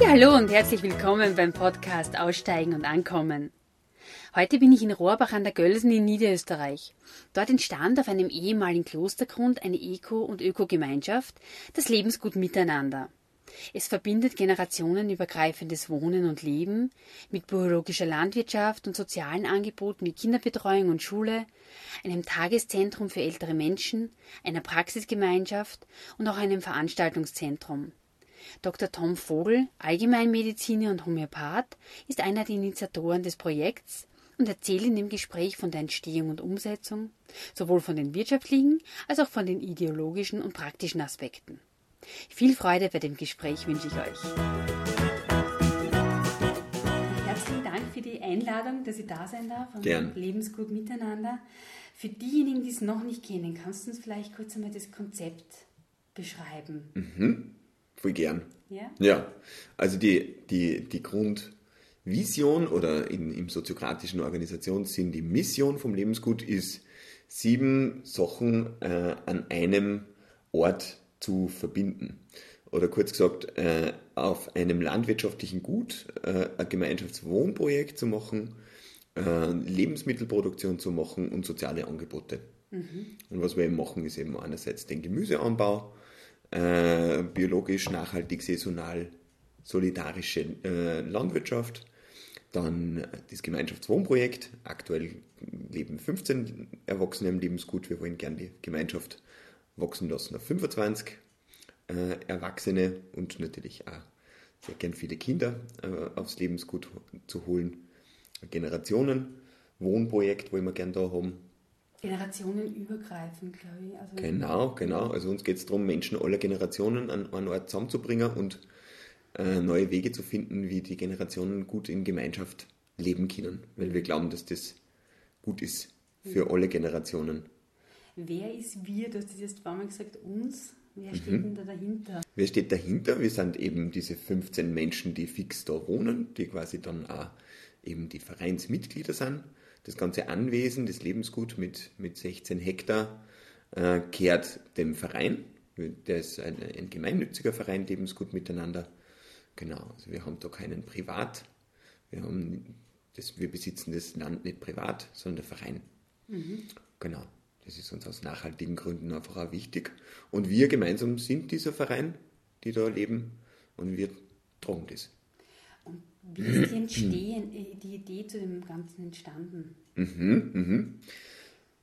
Ja, hallo und herzlich willkommen beim Podcast Aussteigen und Ankommen. Heute bin ich in Rohrbach an der Gölsen in Niederösterreich. Dort entstand auf einem ehemaligen Klostergrund eine Eco- und Ökogemeinschaft, das Lebensgut Miteinander. Es verbindet generationenübergreifendes Wohnen und Leben mit biologischer Landwirtschaft und sozialen Angeboten wie Kinderbetreuung und Schule, einem Tageszentrum für ältere Menschen, einer Praxisgemeinschaft und auch einem Veranstaltungszentrum. Dr. Tom Vogel, Allgemeinmediziner und Homöopath, ist einer der Initiatoren des Projekts und erzählt in dem Gespräch von der Entstehung und Umsetzung, sowohl von den wirtschaftlichen als auch von den ideologischen und praktischen Aspekten. Viel Freude bei dem Gespräch wünsche ich euch. Herzlichen Dank für die Einladung, dass ich da sein darf und Gern. Lebensgut miteinander. Für diejenigen, die es noch nicht kennen, kannst du uns vielleicht kurz einmal das Konzept beschreiben? Mhm. Voll gern. Ja? Ja, also die, die, die Grundvision oder in, im soziokratischen Organisationssinn die Mission vom Lebensgut ist, sieben Sachen äh, an einem Ort zu verbinden. Oder kurz gesagt, äh, auf einem landwirtschaftlichen Gut äh, ein Gemeinschaftswohnprojekt zu machen, äh, Lebensmittelproduktion zu machen und soziale Angebote. Und was wir eben machen, ist eben einerseits den Gemüseanbau, äh, biologisch, nachhaltig, saisonal, solidarische äh, Landwirtschaft, dann das Gemeinschaftswohnprojekt. Aktuell leben 15 Erwachsene im Lebensgut. Wir wollen gern die Gemeinschaft wachsen lassen auf 25 äh, Erwachsene und natürlich auch sehr gern viele Kinder äh, aufs Lebensgut zu holen. Generationen-Wohnprojekt wollen wir gern da haben. Generationenübergreifend, glaube ich. Also Genau, genau. Also uns geht es darum, Menschen aller Generationen an einen Ort zusammenzubringen und äh, neue Wege zu finden, wie die Generationen gut in Gemeinschaft leben können. Weil wir glauben, dass das gut ist für alle Generationen. Wer ist wir? Du hast das jetzt vorhin gesagt, uns. Wer steht Mhm. denn da dahinter? Wer steht dahinter? Wir sind eben diese 15 Menschen, die fix da wohnen, die quasi dann auch eben die Vereinsmitglieder sind. Das ganze Anwesen, das Lebensgut mit, mit 16 Hektar, äh, kehrt dem Verein. Der ist ein, ein gemeinnütziger Verein, Lebensgut miteinander. Genau, also wir haben da keinen Privat. Wir, haben das, wir besitzen das Land nicht privat, sondern der Verein. Genau. Das ist uns aus nachhaltigen Gründen einfach auch wichtig. Und wir gemeinsam sind dieser Verein, die da leben, und wir tragen das. Wie ist die, Entstehen, äh, die Idee zu dem Ganzen entstanden? Mhm, mhm.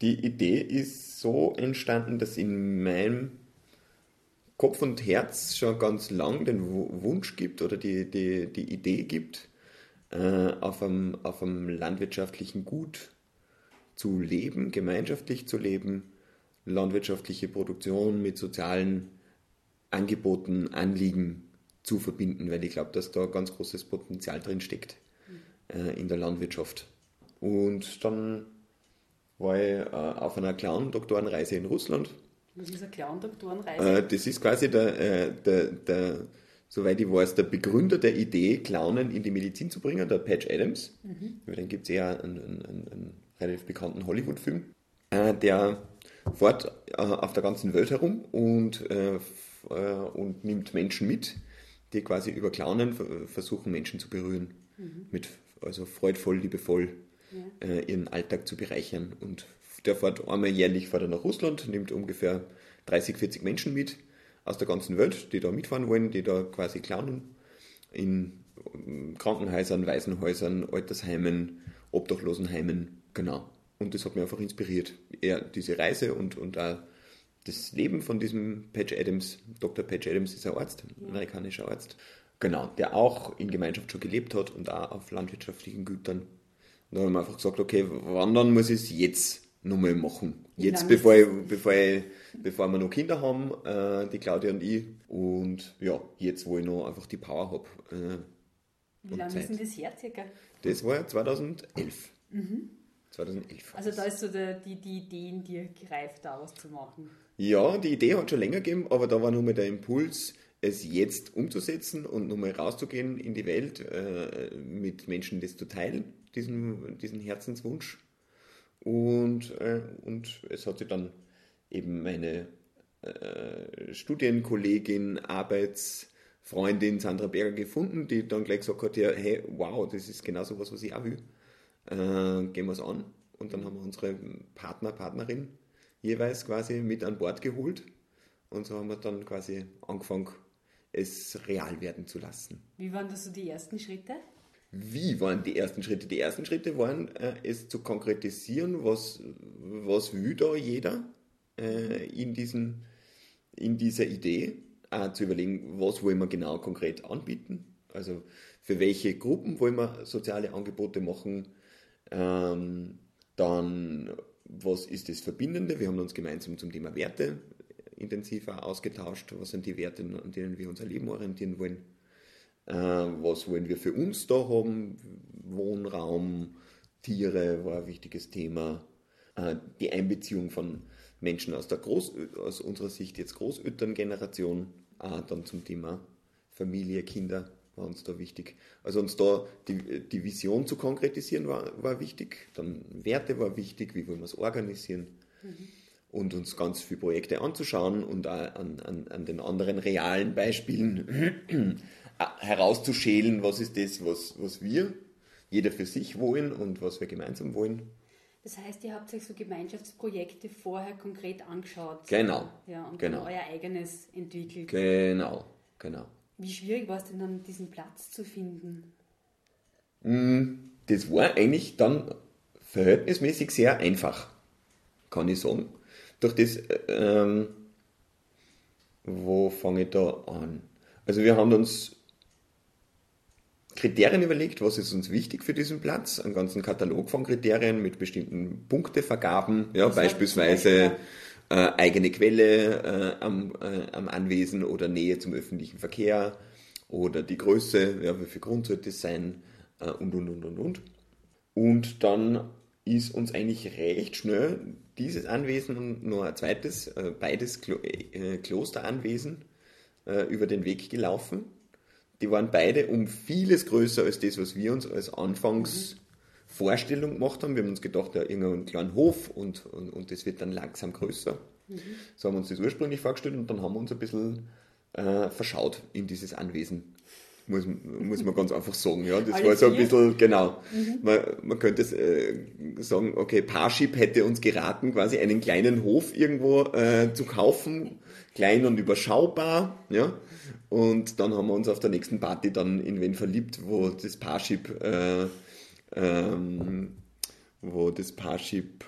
Die Idee ist so entstanden, dass in meinem Kopf und Herz schon ganz lang den Wu- Wunsch gibt oder die, die, die Idee gibt, äh, auf, einem, auf einem landwirtschaftlichen Gut zu leben, gemeinschaftlich zu leben, landwirtschaftliche Produktion mit sozialen Angeboten, Anliegen zu verbinden, weil ich glaube, dass da ganz großes Potenzial drin steckt äh, in der Landwirtschaft. Und dann war ich äh, auf einer Clown-Doktorenreise in Russland. Was ist eine Clown-Doktorenreise? Äh, das ist quasi der, äh, der, der, soweit ich weiß, der Begründer der Idee, Clownen in die Medizin zu bringen, der Patch Adams. Über den gibt es ja einen, einen, einen, relativ bekannten Hollywood-Film. Äh, der fährt äh, auf der ganzen Welt herum und, und nimmt Menschen mit, die quasi über Clownen ver- versuchen, Menschen zu berühren. Mit, also freudvoll, liebevoll äh, ihren Alltag zu bereichern. Und der fährt einmal jährlich fährt er nach Russland, nimmt ungefähr 30, 40 Menschen mit aus der ganzen Welt, die da mitfahren wollen, die da quasi clownen. In ähm, Krankenhäusern, Waisenhäusern, Altersheimen, Obdachlosenheimen, genau. Und das hat mich einfach inspiriert. Er, diese Reise und, und auch das Leben von diesem Patch Adams. Dr. Patch Adams ist ein Arzt, ein amerikanischer Arzt. Genau, der auch in Gemeinschaft schon gelebt hat und auch auf landwirtschaftlichen Gütern. Und da haben wir einfach gesagt, okay, wandern muss ich es jetzt nochmal machen. Jetzt, bevor, ich, bevor, ich, bevor wir noch Kinder haben, äh, die Claudia und ich. Und ja, jetzt, wo ich noch einfach die Power habe. Äh, Wie lange Zeit. ist denn das her circa? das war 2011. 2011. Also da ist so der, die, die Idee in dir gereift, daraus zu machen. Ja, die Idee hat schon länger gegeben, aber da war nur mal der Impuls, es jetzt umzusetzen und nochmal rauszugehen in die Welt, äh, mit Menschen das zu teilen, diesen, diesen Herzenswunsch. Und, äh, und es hat sich dann eben meine äh, Studienkollegin, Freundin Sandra Berger gefunden, die dann gleich gesagt hat, ja, hey, wow, das ist genau so was, was ich auch will. Äh, gehen wir es an. Und dann haben wir unsere Partner, Partnerin jeweils quasi mit an Bord geholt. Und so haben wir dann quasi angefangen, es real werden zu lassen. Wie waren das so die ersten Schritte? Wie waren die ersten Schritte? Die ersten Schritte waren, äh, es zu konkretisieren, was, was will da jeder äh, in, diesen, in dieser Idee, äh, zu überlegen, was wollen wir genau konkret anbieten, also für welche Gruppen wollen wir soziale Angebote machen, ähm, dann was ist das Verbindende, wir haben uns gemeinsam zum Thema Werte intensiver ausgetauscht, was sind die Werte, an denen wir unser Leben orientieren wollen, äh, was wollen wir für uns da haben, Wohnraum, Tiere war ein wichtiges Thema, äh, die Einbeziehung von Menschen aus, der Groß, aus unserer Sicht jetzt Großelterngeneration, äh, dann zum Thema Familie, Kinder war uns da wichtig. Also uns da die, die Vision zu konkretisieren war, war wichtig, dann Werte war wichtig, wie wollen wir es organisieren mhm. und uns ganz viele Projekte anzuschauen und an, an, an den anderen realen Beispielen herauszuschälen, was ist das, was, was wir, jeder für sich wollen und was wir gemeinsam wollen. Das heißt, ihr habt euch so Gemeinschaftsprojekte vorher konkret angeschaut. Genau. Ja, und genau. euer eigenes entwickelt. Genau, genau. Wie schwierig war es denn dann, diesen Platz zu finden? Mm, das war eigentlich dann verhältnismäßig sehr einfach, kann ich sagen. Durch das, ähm, wo fange ich da an? Also wir haben uns Kriterien überlegt, was ist uns wichtig für diesen Platz, einen ganzen Katalog von Kriterien mit bestimmten Punktevergaben, ja, das beispielsweise äh, eigene Quelle äh, am, äh, am Anwesen oder Nähe zum öffentlichen Verkehr oder die Größe, ja, wie viel Grund sollte es sein äh, und und und und und. Und dann ist uns eigentlich recht schnell dieses Anwesen und noch ein zweites, äh, beides Klo äh, Klosteranwesen über den Weg gelaufen die waren beide um vieles größer als das, was wir uns als Anfangsvorstellung gemacht haben. Wir haben uns gedacht, ja, irgendeinen kleinen Hof und, und, und das wird dann langsam größer. Mhm. So haben wir uns das ursprünglich vorgestellt und dann haben wir uns ein bisschen äh, verschaut in dieses Anwesen. Muss, muss man ganz einfach sagen. Ja, das Alles war so ein bisschen, genau. Mhm. Man, man könnte äh, sagen, okay, Parship hätte uns geraten, quasi einen kleinen Hof irgendwo äh, zu kaufen, klein und überschaubar, ja. Und dann haben wir uns auf der nächsten Party dann in wen verliebt, wo das Parship, äh, ähm, wo das Parship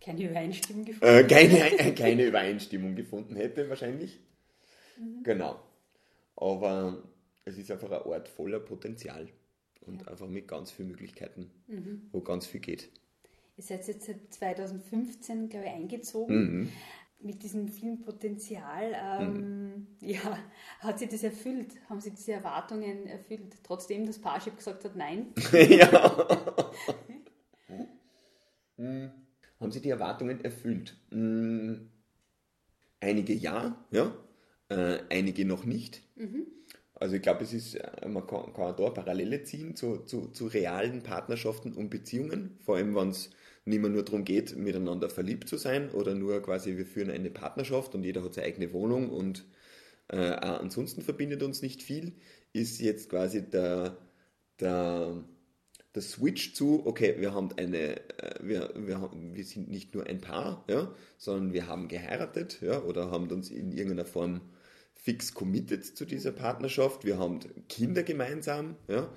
keine Übereinstimmung gefunden äh, keine, keine Übereinstimmung gefunden hätte wahrscheinlich. Mhm. Genau. Aber es ist einfach ein Ort voller Potenzial und ja. einfach mit ganz vielen Möglichkeiten, mhm. wo ganz viel geht. Ihr seid jetzt seit 2015, glaube ich, eingezogen. Mhm mit diesem vielen Potenzial, ähm, mhm. ja, hat sie das erfüllt? Haben Sie diese Erwartungen erfüllt, trotzdem das Parship gesagt hat, nein? ja. mhm. Haben Sie die Erwartungen erfüllt? Mhm. Einige ja, ja, äh, einige noch nicht. Mhm. Also ich glaube, es ist, äh, man kann, kann da Parallele ziehen zu, zu, zu realen Partnerschaften und Beziehungen, vor allem wenn es nicht mehr nur darum geht, miteinander verliebt zu sein oder nur quasi, wir führen eine Partnerschaft und jeder hat seine eigene Wohnung und äh, ansonsten verbindet uns nicht viel, ist jetzt quasi der, der, der Switch zu, okay, wir haben eine, äh, wir, wir, wir sind nicht nur ein Paar, ja, sondern wir haben geheiratet, ja, oder haben uns in irgendeiner Form fix committed zu dieser Partnerschaft. Wir haben Kinder gemeinsam, ja,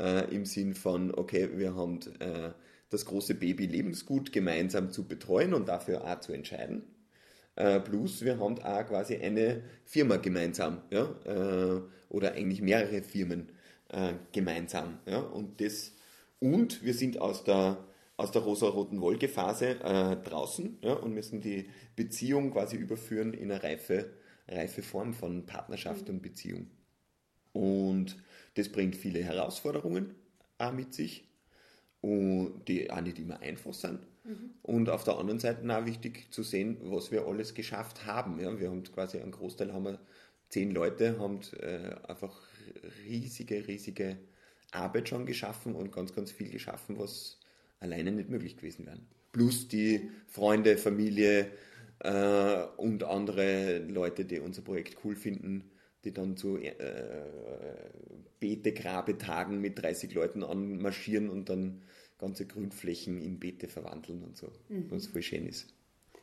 äh, im Sinn von, okay, wir haben äh, das große Baby Lebensgut gemeinsam zu betreuen und dafür auch zu entscheiden. Äh, plus wir haben auch quasi eine Firma gemeinsam, ja, äh, oder eigentlich mehrere Firmen äh, gemeinsam. Ja, und, das, und wir sind aus der, aus der rosa-roten Wolke-Phase draußen ja, und müssen die Beziehung quasi überführen in eine reife, reife Form von Partnerschaft und Beziehung. Und das bringt viele Herausforderungen auch mit sich und die auch nicht immer einfach sind. Mhm. Und auf der anderen Seite auch wichtig zu sehen, was wir alles geschafft haben. Ja, wir haben quasi einen Großteil, haben wir zehn Leute, haben äh, einfach riesige, riesige Arbeit schon geschaffen und ganz, ganz viel geschaffen, was alleine nicht möglich gewesen wäre. Plus die Freunde, Familie äh, und andere Leute, die unser Projekt cool finden, die dann zu äh, Beete-Grabetagen mit 30 Leuten anmarschieren und dann ganze Grünflächen in Beete verwandeln und so, mhm. was voll schön ist.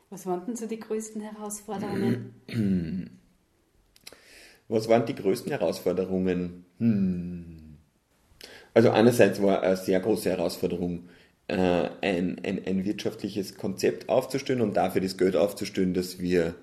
Was waren denn so die größten Herausforderungen? Was waren die größten Herausforderungen? Hm. Also einerseits war eine sehr große Herausforderung, äh, ein, ein, ein wirtschaftliches Konzept aufzustellen und dafür das Geld aufzustellen, dass wir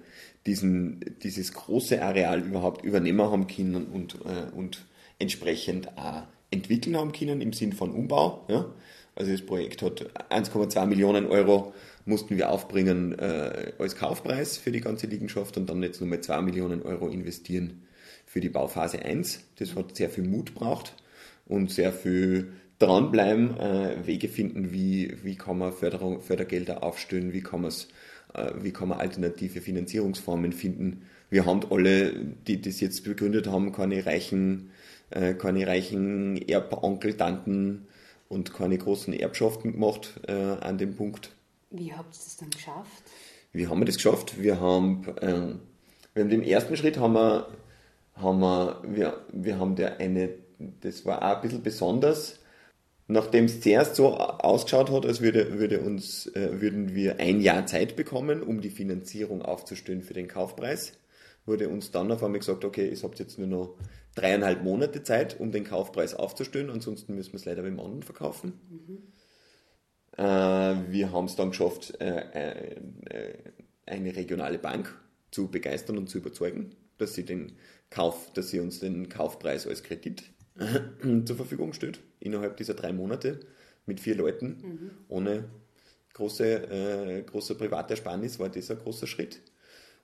diesen, dieses große Areal überhaupt übernehmen haben können und, äh, und entsprechend auch entwickeln haben können im Sinn von Umbau. Ja? Also das Projekt hat 1,2 Millionen Euro mussten wir aufbringen äh, als Kaufpreis für die ganze Liegenschaft und dann jetzt nochmal 2 Millionen Euro investieren für die Bauphase 1. Das hat sehr viel Mut braucht und sehr viel dranbleiben, äh, Wege finden, wie, wie kann man Förderung, Fördergelder aufstellen, wie kann, äh, wie kann man alternative Finanzierungsformen finden. Wir haben alle, die das jetzt begründet haben, keine reichen, äh, keine reichen Erbonkel, Tanten und keine großen Erbschaften gemacht äh, an dem Punkt. Wie habt ihr das dann geschafft? Wie haben wir das geschafft? Wir haben, äh, wir haben den ersten Schritt haben wir, haben wir, wir, wir haben der eine, das war auch ein bisschen besonders, nachdem es zuerst so ausgeschaut hat, als würde, würde uns, äh, würden wir ein Jahr Zeit bekommen, um die Finanzierung aufzustellen für den Kaufpreis, wurde uns dann auf einmal gesagt, okay, ihr habt jetzt nur noch dreieinhalb Monate Zeit, um den Kaufpreis aufzustellen, ansonsten müssen wir es leider beim anderen verkaufen. Mhm. Äh, wir haben es dann geschafft, äh, äh, eine regionale Bank zu begeistern und zu überzeugen, dass sie den Kauf, dass sie uns den Kaufpreis als Kredit zur Verfügung stellt, innerhalb dieser drei Monate mit vier Leuten, mhm. ohne große, äh, große private Ersparnis, war das ein großer Schritt.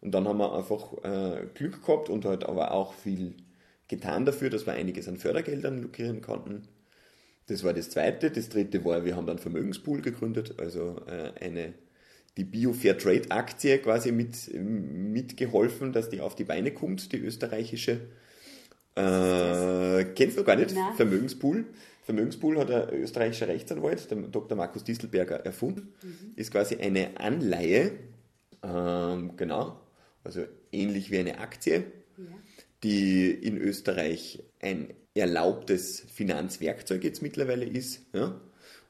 Und dann haben wir einfach äh, Glück gehabt und halt aber auch viel getan dafür, dass wir einiges an Fördergeldern lukrieren konnten. Das war das zweite. Das dritte war, wir haben dann Vermögenspool gegründet, also äh, eine, die Bio Fair Trade Aktie quasi mit, mitgeholfen, dass die auf die Beine kommt, die österreichische. Äh, kennst du gar nicht? Nein. Vermögenspool. Vermögenspool hat ein österreichischer Rechtsanwalt, der Dr. Markus Distelberger, erfunden. Mhm. Ist quasi eine Anleihe, ähm, genau, also ähnlich wie eine Aktie, ja. die in Österreich ein erlaubtes Finanzwerkzeug jetzt mittlerweile ist. Ja?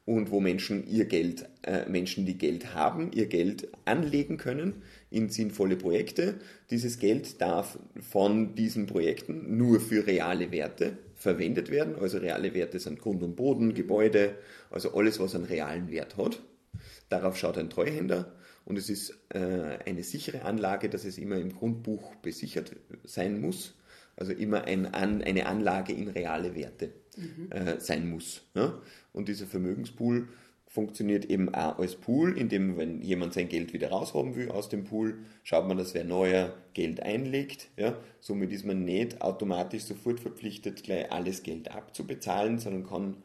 Und wo Menschen ihr Geld, äh, Menschen, die Geld haben, ihr Geld anlegen können in sinnvolle Projekte. Dieses Geld darf von diesen Projekten nur für reale Werte verwendet werden. Also reale Werte sind Grund und Boden, Gebäude, also alles, was einen realen Wert hat. Darauf schaut ein Treuhänder und es ist äh, eine sichere Anlage, dass es immer im Grundbuch besichert sein muss also immer ein An, eine Anlage in reale Werte mhm. äh, sein muss. Ja? Und dieser Vermögenspool funktioniert eben auch als Pool, in dem, wenn jemand sein Geld wieder raushaben will aus dem Pool, schaut man, dass wer neuer Geld einlegt. Ja? Somit ist man nicht automatisch sofort verpflichtet, gleich alles Geld abzubezahlen, sondern kann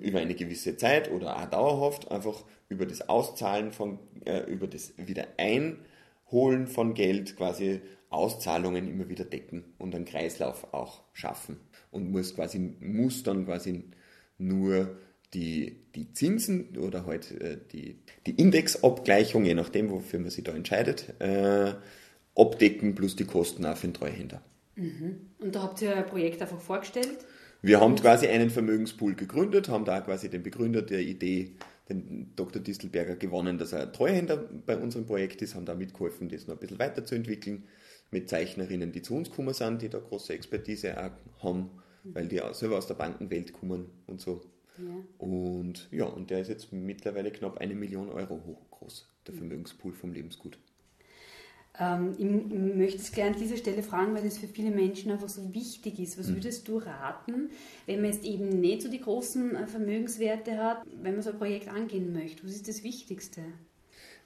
über eine gewisse Zeit oder auch dauerhaft einfach über das Auszahlen von, äh, über das Wiedereinholen von Geld quasi Auszahlungen immer wieder decken und einen Kreislauf auch schaffen und muss quasi muss dann quasi nur die, die Zinsen oder halt äh, die, die Indexabgleichung, je nachdem, wofür man sich da entscheidet, äh, abdecken plus die Kosten auch für den Treuhänder. Mhm. Und da habt ihr ein Projekt einfach vorgestellt? Wir haben quasi einen Vermögenspool gegründet, haben da quasi den Begründer der Idee, den Dr. Distelberger, gewonnen, dass er Treuhänder bei unserem Projekt ist, haben da mitgeholfen, das noch ein bisschen weiterzuentwickeln mit Zeichnerinnen, die zu uns gekommen sind, die da große Expertise auch haben, weil die auch selber aus der Bankenwelt kommen und so. Ja. Und ja, und der ist jetzt mittlerweile knapp eine Million Euro hoch groß, der Vermögenspool vom Lebensgut. Ähm, ich möchte es gleich an dieser Stelle fragen, weil das für viele Menschen einfach so wichtig ist. Was mhm. würdest du raten, wenn man jetzt eben nicht so die großen äh, Vermögenswerte hat, wenn man so ein Projekt angehen möchte? Was ist das Wichtigste?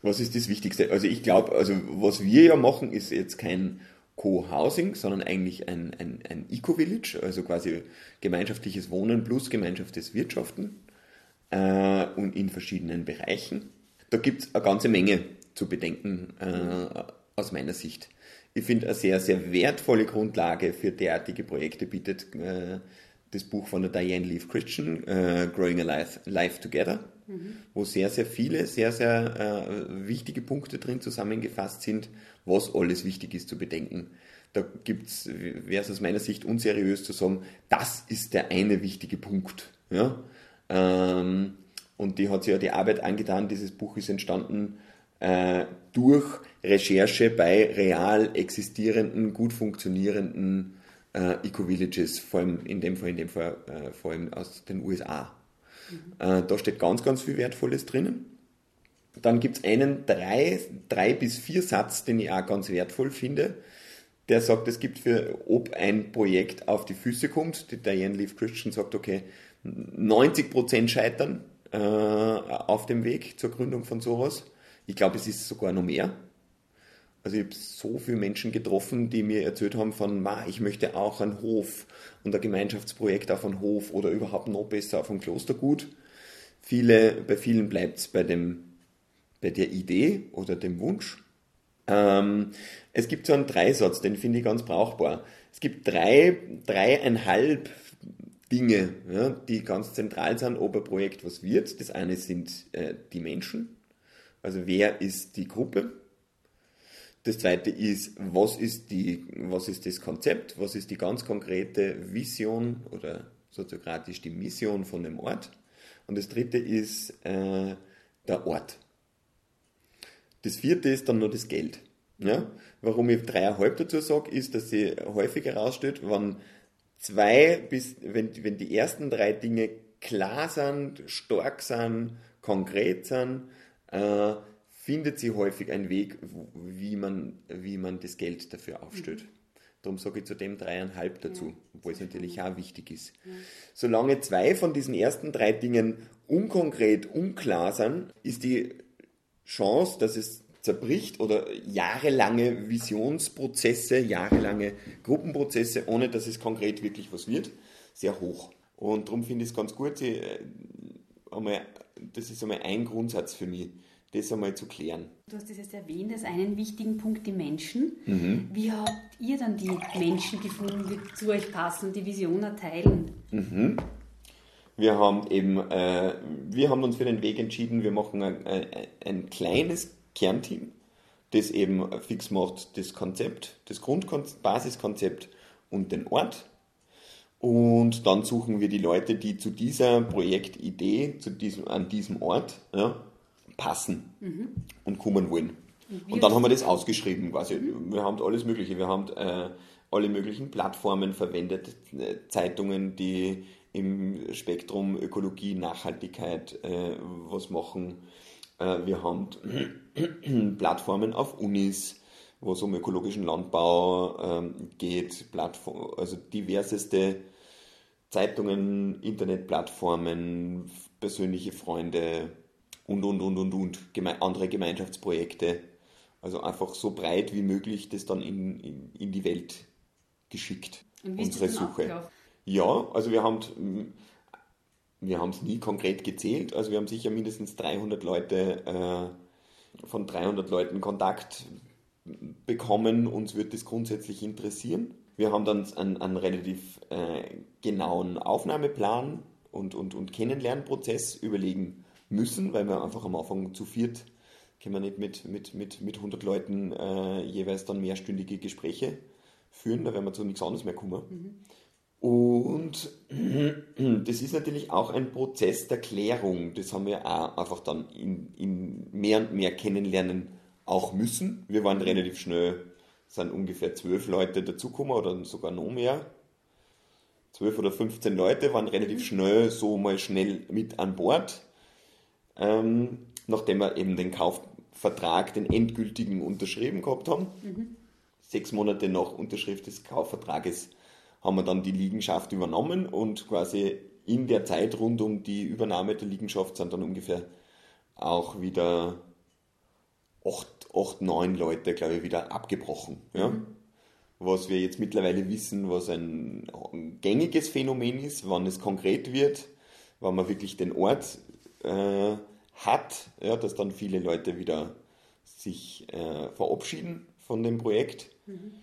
Was ist das Wichtigste? Also ich glaube, also was wir ja machen, ist jetzt kein Co-Housing, sondern eigentlich ein, ein, ein Eco-Village, also quasi gemeinschaftliches Wohnen plus gemeinschaftliches Wirtschaften äh, und in verschiedenen Bereichen. Da gibt es eine ganze Menge zu bedenken äh, aus meiner Sicht. Ich finde, eine sehr, sehr wertvolle Grundlage für derartige Projekte bietet äh, das Buch von der Diane Leaf Christian, uh, Growing a Life, Life Together, mhm. wo sehr, sehr viele, sehr, sehr uh, wichtige Punkte drin zusammengefasst sind, was alles wichtig ist zu bedenken. Da gibt's, wäre es aus meiner Sicht unseriös zu sagen, das ist der eine wichtige Punkt. Ja? Ähm, und die hat sich ja die Arbeit angetan, dieses Buch ist entstanden äh, durch Recherche bei real existierenden, gut funktionierenden äh, Eco-Villages, vor allem in dem Fall, in dem Fall äh, vor allem aus den USA. Mhm. Äh, da steht ganz, ganz viel Wertvolles drinnen. Dann gibt es einen drei, drei bis vier Satz, den ich auch ganz wertvoll finde. Der sagt, es gibt für, ob ein Projekt auf die Füße kommt, die Diane Leaf Christian sagt, okay, 90% scheitern äh, auf dem Weg zur Gründung von sowas. Ich glaube, es ist sogar noch mehr. Also ich habe so viele Menschen getroffen, die mir erzählt haben von, ich möchte auch einen Hof und ein Gemeinschaftsprojekt auf einem Hof oder überhaupt noch besser auf einem Klostergut. Viele, bei vielen bleibt es bei, bei der Idee oder dem Wunsch. Ähm, es gibt so einen Dreisatz, den finde ich ganz brauchbar. Es gibt drei, dreieinhalb Dinge, ja, die ganz zentral sind, ob ein Projekt was wird. Das eine sind äh, die Menschen, also wer ist die Gruppe? Das zweite ist, was ist, die, was ist das Konzept, was ist die ganz konkrete Vision oder soziokratisch die Mission von dem Ort. Und das dritte ist äh, der Ort. Das vierte ist dann nur das Geld. Ja? Warum ich dreieinhalb dazu sage, ist, dass sie häufig herausstellt, wenn zwei bis, wenn, wenn die ersten drei Dinge klar sind, stark sind, konkret sind, äh, findet sie häufig einen Weg, wie man, wie man das Geld dafür aufstellt. Mhm. Darum sage ich zu dem dreieinhalb dazu, ja. obwohl es natürlich auch wichtig ist. Ja. Solange zwei von diesen ersten drei Dingen unkonkret, unklar sind, ist die Chance, dass es zerbricht oder jahrelange Visionsprozesse, jahrelange Gruppenprozesse, ohne dass es konkret wirklich was wird, sehr hoch. Und darum finde ich es ganz gut, sie, äh, einmal, das ist einmal ein Grundsatz für mich das einmal zu klären. Du hast es jetzt erwähnt, als einen wichtigen Punkt die Menschen. Mhm. Wie habt ihr dann die Menschen gefunden, die zu euch passen, die Visionen teilen? Mhm. Wir haben eben, äh, wir haben uns für den Weg entschieden, wir machen ein, ein, ein kleines Kernteam, das eben fix macht das Konzept, das Grundbasiskonzept und den Ort. Und dann suchen wir die Leute, die zu dieser Projektidee, zu diesem, an diesem Ort, ja, passen mhm. und kommen wollen. Und, und dann haben wir das ausgeschrieben quasi. Mhm. Wir haben alles Mögliche. Wir haben äh, alle möglichen Plattformen verwendet, äh, Zeitungen, die im Spektrum Ökologie, Nachhaltigkeit äh, was machen. Äh, wir haben Plattformen auf Unis, wo es um ökologischen Landbau ähm, geht, Plattform, also diverseste Zeitungen, Internetplattformen, persönliche Freunde, und, und, und, und, und, Geme andere Gemeinschaftsprojekte. Also einfach so breit wie möglich das dann in, in, in die Welt geschickt. Unsere Suche. Abgelaufen? Ja, also wir haben wir haben es nie konkret gezählt, also wir haben sicher mindestens 300 Leute äh, von 300 Leuten Kontakt bekommen. Uns wird das grundsätzlich interessieren. Wir haben dann einen, einen relativ äh, genauen Aufnahmeplan und, und, und Kennenlernprozess überlegen, müssen, weil wir einfach am Anfang zu viert können wir nicht mit, mit, mit, mit 100 Leuten äh, jeweils dann mehrstündige Gespräche führen, da werden wir zu nichts anderes mehr kommen. Mhm. Und das ist natürlich auch ein Prozess der Klärung. Das haben wir auch einfach dann in, in mehr und mehr kennenlernen auch müssen. Wir waren relativ schnell, sind ungefähr zwölf Leute dazugekommen oder sogar noch mehr. Zwölf oder 15 Leute waren relativ schnell so mal schnell mit an Bord ähm, nachdem wir eben den Kaufvertrag, den endgültigen unterschrieben gehabt haben. Mhm. Sechs Monate nach Unterschrift des Kaufvertrages haben wir dann die Liegenschaft übernommen und quasi in der Zeit rund um die Übernahme der Liegenschaft sind dann ungefähr auch wieder acht, acht neun Leute, glaube ich, wieder abgebrochen. Ja? Mhm. Was wir jetzt mittlerweile wissen, was ein gängiges Phänomen ist, wann es konkret wird, wann man wirklich den Ort äh, hat, ja, dass dann viele Leute wieder sich äh, verabschieden von dem Projekt. Mhm.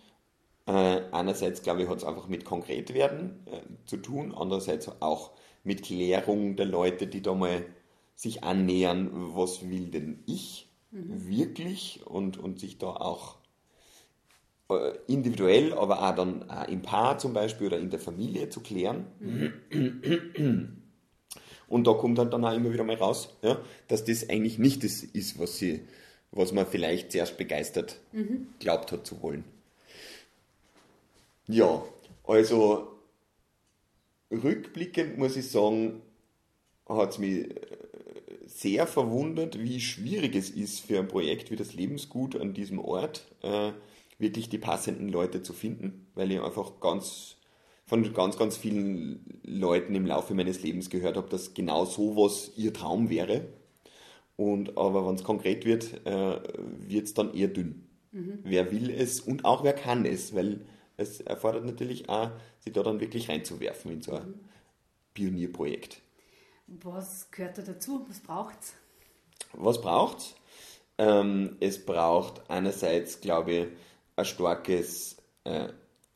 Äh, einerseits, glaube ich, hat es einfach mit Konkretwerden äh, zu tun, andererseits auch mit Klärung der Leute, die da mal sich annähern, was will denn ich mhm. wirklich und, und sich da auch äh, individuell, aber auch dann auch im Paar zum Beispiel oder in der Familie zu klären. Und da kommt dann, dann auch immer wieder mal raus, ja, dass das eigentlich nicht das ist, was, sie, was man vielleicht zuerst begeistert mhm. glaubt hat zu wollen. Ja, also rückblickend muss ich sagen, hat es mich äh, sehr verwundert, wie schwierig es ist für ein Projekt wie das Lebensgut an diesem Ort, äh, wirklich die passenden Leute zu finden, weil ich einfach ganz von ganz, ganz vielen Leuten im Laufe meines Lebens gehört habe, dass genau sowas ihr Traum wäre. Und aber wenn es konkret wird, äh, wird es dann eher dünn. Mhm. Wer will es und auch wer kann es, weil es erfordert natürlich auch, sich da dann wirklich reinzuwerfen in so ein mhm. Pionierprojekt. Was gehört da dazu? Was braucht es? Was braucht es? Ähm, es braucht einerseits, glaube ich, ein starkes, äh,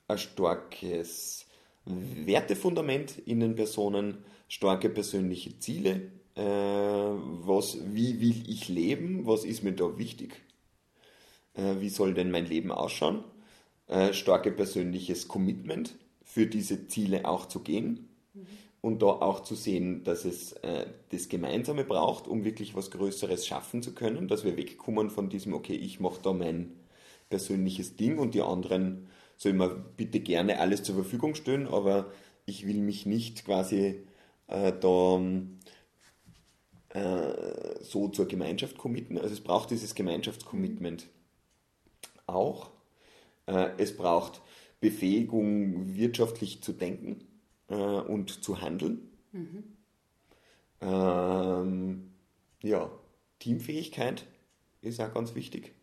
ein starkes Wertefundament in den Personen, starke persönliche Ziele. Äh, was, wie will ich leben? Was ist mir da wichtig? Äh, wie soll denn mein Leben ausschauen? Äh, starke persönliches Commitment für diese Ziele auch zu gehen mhm. und da auch zu sehen, dass es äh, das Gemeinsame braucht, um wirklich was Größeres schaffen zu können, dass wir wegkommen von diesem, okay, ich mache da mein persönliches Ding und die anderen soll mir bitte gerne alles zur Verfügung stellen, aber ich will mich nicht quasi äh, da äh, so zur Gemeinschaft committen. Also es braucht dieses Gemeinschaftscommitment auch. Äh, es braucht Befähigung, wirtschaftlich zu denken äh, und zu handeln. Mhm. Ähm, ja, Teamfähigkeit ist auch ganz wichtig.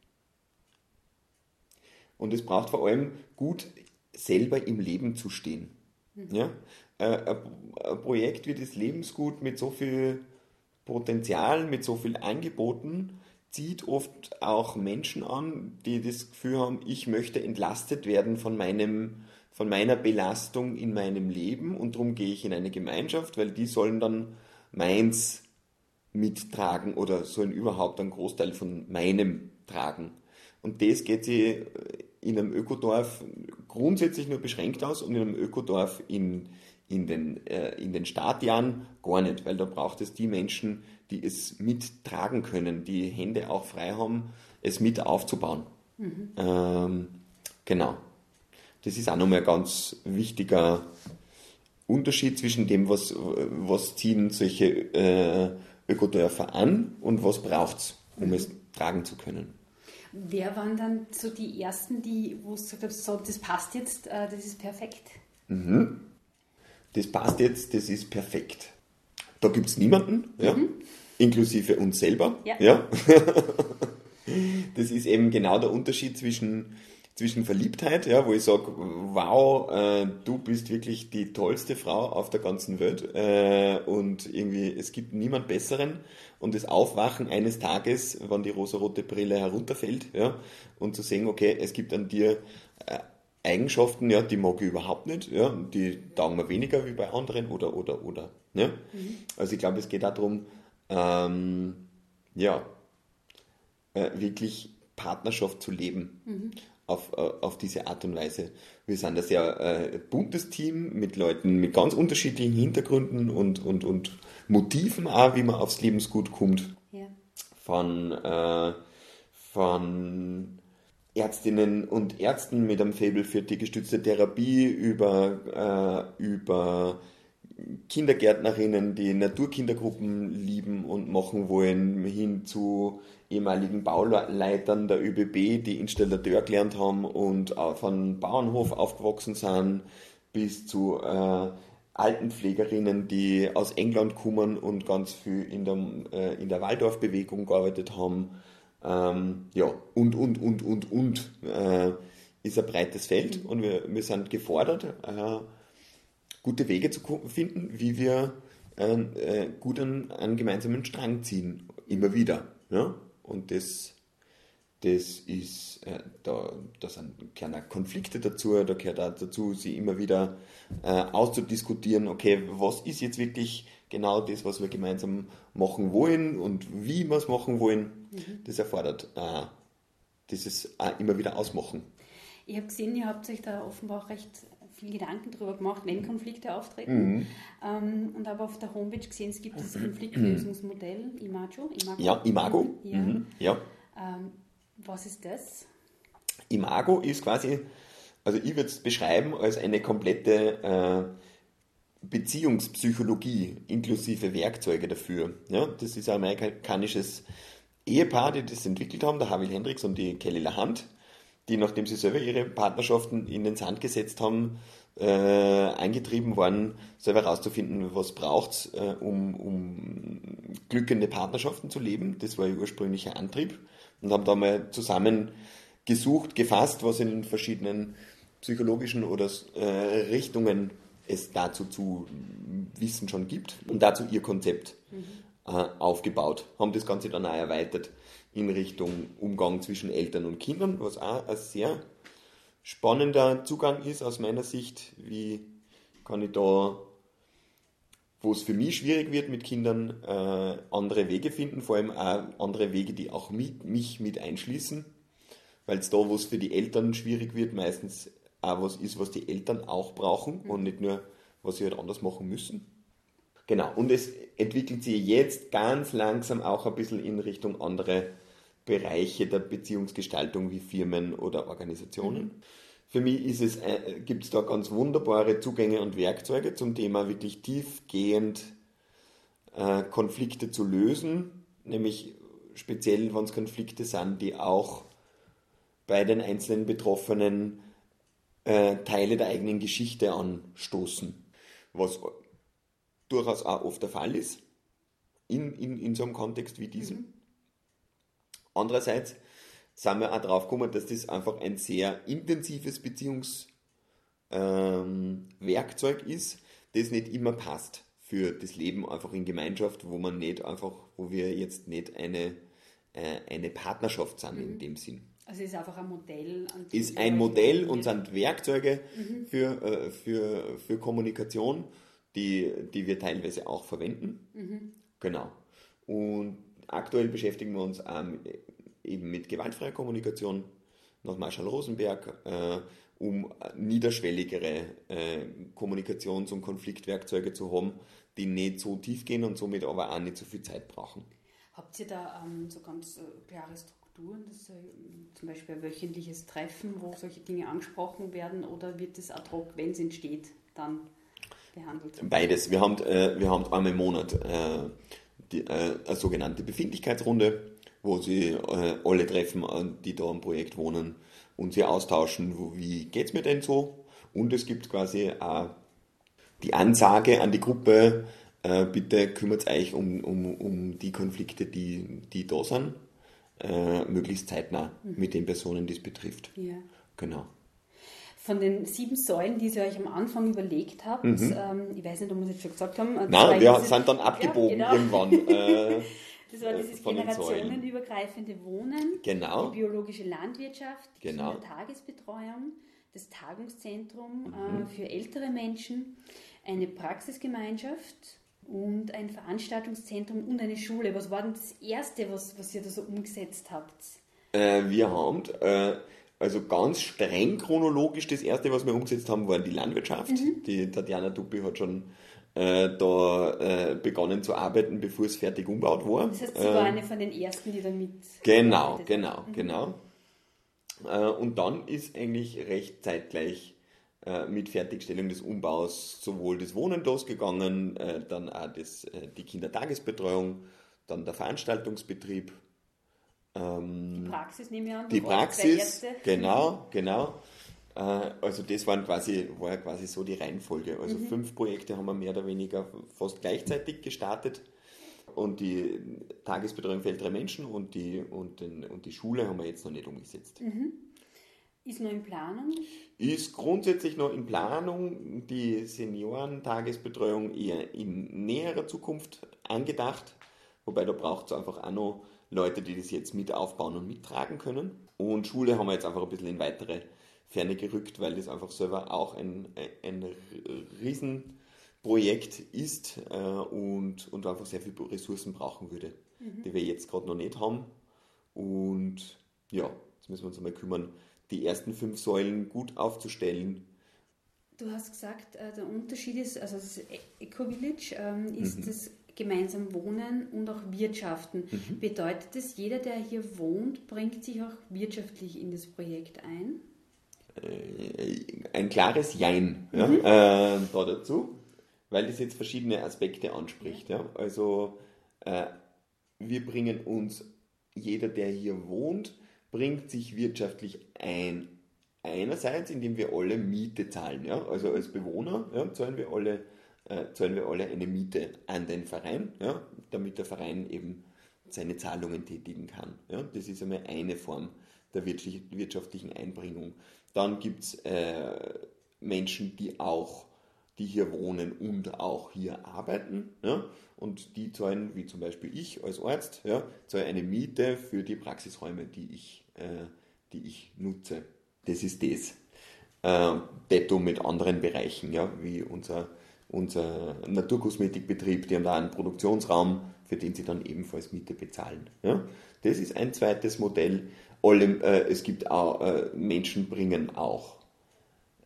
Und es braucht vor allem gut selber im Leben zu stehen. Mhm. Ja? Äh, ein Projekt wie das Lebensgut mit so viel Potenzial, mit so viel Angeboten, zieht oft auch Menschen an, die das Gefühl haben, ich möchte entlastet werden von meinem von meiner Belastung in meinem Leben und darum gehe ich in eine Gemeinschaft, weil die sollen dann meins mittragen oder sollen überhaupt einen Großteil von meinem tragen. Und das geht sich in einem Ökodorf grundsätzlich nur beschränkt aus und in einem Ökodorf in, in, den, äh, in den Startjahren gar nicht, weil da braucht es die Menschen, die es mittragen können, die Hände auch frei haben, es mit aufzubauen. Mhm. Ähm, genau. Das ist auch nochmal ein ganz wichtiger Unterschied zwischen dem, was, was ziehen solche äh, Ökodörfer an und was braucht es, um mhm. es tragen zu können. Wer waren dann so die ersten, die, wo du gesagt hast, so, das passt jetzt, äh, das ist perfekt? Mhm. Das passt jetzt, das ist perfekt. Da gibt es niemanden, ja, mhm. inklusive uns selber. Ja. ja. das ist eben genau der Unterschied zwischen zwischen Verliebtheit, ja, wo ich sage, wow, äh, du bist wirklich die tollste Frau auf der ganzen Welt äh, und irgendwie es gibt niemand besseren und das Aufwachen eines Tages, wenn die rosarote Brille herunterfällt, ja, und zu sehen, okay, es gibt an dir äh, Eigenschaften, ja, die mag ich überhaupt nicht, ja, die taugen mir weniger wie bei anderen oder oder oder, ja. Mhm. Also ich glaube, es geht darum, ähm, ja, äh, wirklich Partnerschaft zu leben. Mhm auf, äh, auf diese Art und Weise. Wir sind ein sehr äh, buntes Team mit Leuten mit ganz unterschiedlichen Hintergründen und, und, und Motiven auch, wie man aufs Lebensgut kommt. Ja. Von, äh, von Ärztinnen und Ärzten mit einem Faible für die gestützte Therapie über, äh, über Kindergärtnerinnen, die Naturkindergruppen lieben und machen wollen, hin zu ehemaligen Bauleitern der ÖBB, die Installateur gelernt haben und von Bauernhof aufgewachsen sind, bis zu äh, Altenpflegerinnen, die aus England kommen und ganz viel in der, äh, in der Waldorfbewegung gearbeitet haben. Ähm, ja, und, und, und, und, und. Äh, ist ein breites Feld und wir, wir sind gefordert, äh, gute Wege zu finden, wie wir äh, gut an einen gemeinsamen Strang ziehen, immer wieder. Ja? Und das, das ist, äh, da, da sind kleine Konflikte dazu, da gehört auch dazu, sie immer wieder äh, auszudiskutieren, okay, was ist jetzt wirklich genau das, was wir gemeinsam machen wollen und wie wir es machen wollen. Mhm. Das erfordert äh, dieses äh, immer wieder ausmachen. Ich habe gesehen, ihr habt euch da offenbar auch recht viel Gedanken darüber gemacht, wenn Konflikte auftreten. Mhm. Ähm, und habe auf der Homepage gesehen, es gibt das Konfliktlösungsmodell Imago. Imago. Ja, Imago. Ja. Mhm. ja. Ähm, was ist das? Imago ist quasi, also ich würde es beschreiben als eine komplette äh, Beziehungspsychologie inklusive Werkzeuge dafür. Ja, das ist ein amerikanisches Ehepaar, die das entwickelt haben, der Havel Hendricks und die Kelly LaHunt, die, nachdem sie selber ihre Partnerschaften in den Sand gesetzt haben, äh, eingetrieben waren, selber herauszufinden, was braucht äh, um, um glückende Partnerschaften zu leben. Das war ihr ursprünglicher Antrieb und haben da mal zusammen gesucht, gefasst, was in verschiedenen psychologischen oder äh, Richtungen es dazu zu wissen schon gibt und dazu ihr Konzept mhm. Äh, aufgebaut. Haben das Ganze dann auch erweitert in Richtung Umgang zwischen Eltern und Kindern, was auch ein sehr spannender Zugang ist aus meiner Sicht. Wie kann ich da, wo es für mich schwierig wird mit Kindern, äh, andere Wege finden, vor allem auch andere Wege, die auch mit, mich mit einschließen, weil es da, wo es für die Eltern schwierig wird, meistens auch was ist, was die Eltern auch brauchen und nicht nur, was sie halt anders machen müssen. Genau, und es entwickelt sich jetzt ganz langsam auch ein bisschen in Richtung andere Bereiche der Beziehungsgestaltung wie Firmen oder Organisationen. Mhm. Für mich ist es, äh, gibt es da ganz wunderbare Zugänge und Werkzeuge zum Thema wirklich tiefgehend äh, Konflikte zu lösen, nämlich speziell, wenn es Konflikte sind, die auch bei den einzelnen Betroffenen äh, Teile der eigenen Geschichte anstoßen, was durchaus auch oft der Fall ist in, in, in so einem Kontext wie diesem. Mhm. Andererseits sind wir auch drauf gekommen, dass das einfach ein sehr intensives Beziehungswerkzeug ähm, ist, das nicht immer passt für das Leben einfach in Gemeinschaft, wo man nicht einfach, wo wir jetzt nicht eine, äh, eine Partnerschaft sind mhm. in dem Sinn. Also ist einfach ein Modell. Ist ein Modell und sind Werkzeuge mhm. für, äh, für, für Kommunikation, die, die wir teilweise auch verwenden. Mhm. Genau. Und aktuell beschäftigen wir uns ähm, eben mit gewaltfreier Kommunikation nach Marshall Rosenberg, äh, um niederschwelligere äh, Kommunikations- und Konfliktwerkzeuge zu haben, die nicht so tief gehen und somit aber auch nicht so viel Zeit brauchen. Habt ihr da ähm, so ganz äh, klare Strukturen? Strukturen, das zum Beispiel ein wöchentliches Treffen, wo solche Dinge angesprochen werden, oder wird es ad hoc, wenn es entsteht, dann behandelt? Beides. Wir haben, äh, wir haben einmal im Monat äh, die, äh, eine sogenannte Befindlichkeitsrunde, wo sie äh, alle treffen, äh, die da am Projekt wohnen und sie austauschen, wo, wie geht es mir denn so? Und es gibt quasi auch die Ansage an die Gruppe, äh, bitte kümmert euch um, um, um die Konflikte, die, die da sind äh, möglichst zeitnah mhm. mit den Personen, die es betrifft. Ja. Genau. Von den sieben Säulen, die ihr euch am Anfang überlegt habt, mhm. ähm, ich weiß nicht, ob wir es jetzt schon gesagt haben. Also Nein, wir sind dann abgebogen ja, genau. irgendwann. Äh, das war dieses generationenübergreifende Wohnen, genau. die biologische Landwirtschaft, die genau. Kindertagesbetreuung, das Tagungszentrum mhm. äh, für ältere Menschen, eine Praxisgemeinschaft und ein Veranstaltungszentrum und eine Schule. Was war denn das Erste, was, was ihr da so umgesetzt habt? Äh, wir haben, äh, also ganz streng chronologisch, das Erste, was wir umgesetzt haben, war die Landwirtschaft. Mhm. Die Tatjana Duppi hat schon äh, da äh, begonnen zu arbeiten, bevor es fertig umgebaut war. Das heißt, sie war eine von den Ersten, die da mit... Genau, genau, mhm. genau. Äh, und dann ist eigentlich recht zeitgleich äh, mit Fertigstellung des Umbaus sowohl des Wohnen losgegangen, äh, dann auch das, äh, die Kindertagesbetreuung, dann der Veranstaltungsbetrieb. Ähm, die Praxis nehme ich an. Die Praxis, genau, genau. Also das waren quasi, war ja quasi so die Reihenfolge. Also mhm. fünf Projekte haben wir mehr oder weniger fast gleichzeitig gestartet. Und die Tagesbetreuung für ältere Menschen und die, und, den, und die Schule haben wir jetzt noch nicht umgesetzt. Mhm. Ist noch in Planung? Ist grundsätzlich noch in Planung. Die Seniorentagesbetreuung eher in näherer Zukunft angedacht. Wobei da braucht es einfach auch noch Leute, die das jetzt mit aufbauen und mittragen können. Und Schule haben wir jetzt einfach ein bisschen in weitere Ferne gerückt, weil das einfach selber auch ein, ein Riesenprojekt ist äh, und, und einfach sehr viele Ressourcen brauchen würde, mhm. die wir jetzt gerade noch nicht haben. Und ja, jetzt müssen wir uns einmal kümmern, die ersten fünf Säulen gut aufzustellen. Du hast gesagt, äh, der Unterschied ist, also das Eco-Village ähm, ist mhm. das gemeinsam Wohnen und auch Wirtschaften. Mhm. Bedeutet das, jeder, der hier wohnt, bringt sich auch wirtschaftlich in das Projekt ein? Äh, ein klares Jein ja, mhm. äh, da dazu, weil das jetzt verschiedene Aspekte anspricht. Ja. Also äh, wir bringen uns, jeder, der hier wohnt, bringt sich wirtschaftlich ein. Einerseits, indem wir alle Miete zahlen. Ja? Also als Bewohner ja, zahlen, wir alle, äh, zahlen wir alle eine Miete an den Verein, ja? damit der Verein eben seine Zahlungen tätigen kann. Ja? Das ist einmal eine Form der wirtschaftlichen Einbringung. Dann gibt es äh, Menschen, die auch die hier wohnen und auch hier arbeiten. Ja? Und die zahlen, wie zum Beispiel ich als Arzt, ja, zahle eine Miete für die Praxisräume, die ich, äh, die ich nutze. Das ist das. Äh, detto mit anderen Bereichen, ja, wie unser, unser Naturkosmetikbetrieb, die haben da einen Produktionsraum, für den sie dann ebenfalls Miete bezahlen. Ja? Das ist ein zweites Modell. Alle, äh, es gibt auch, äh, Menschen bringen auch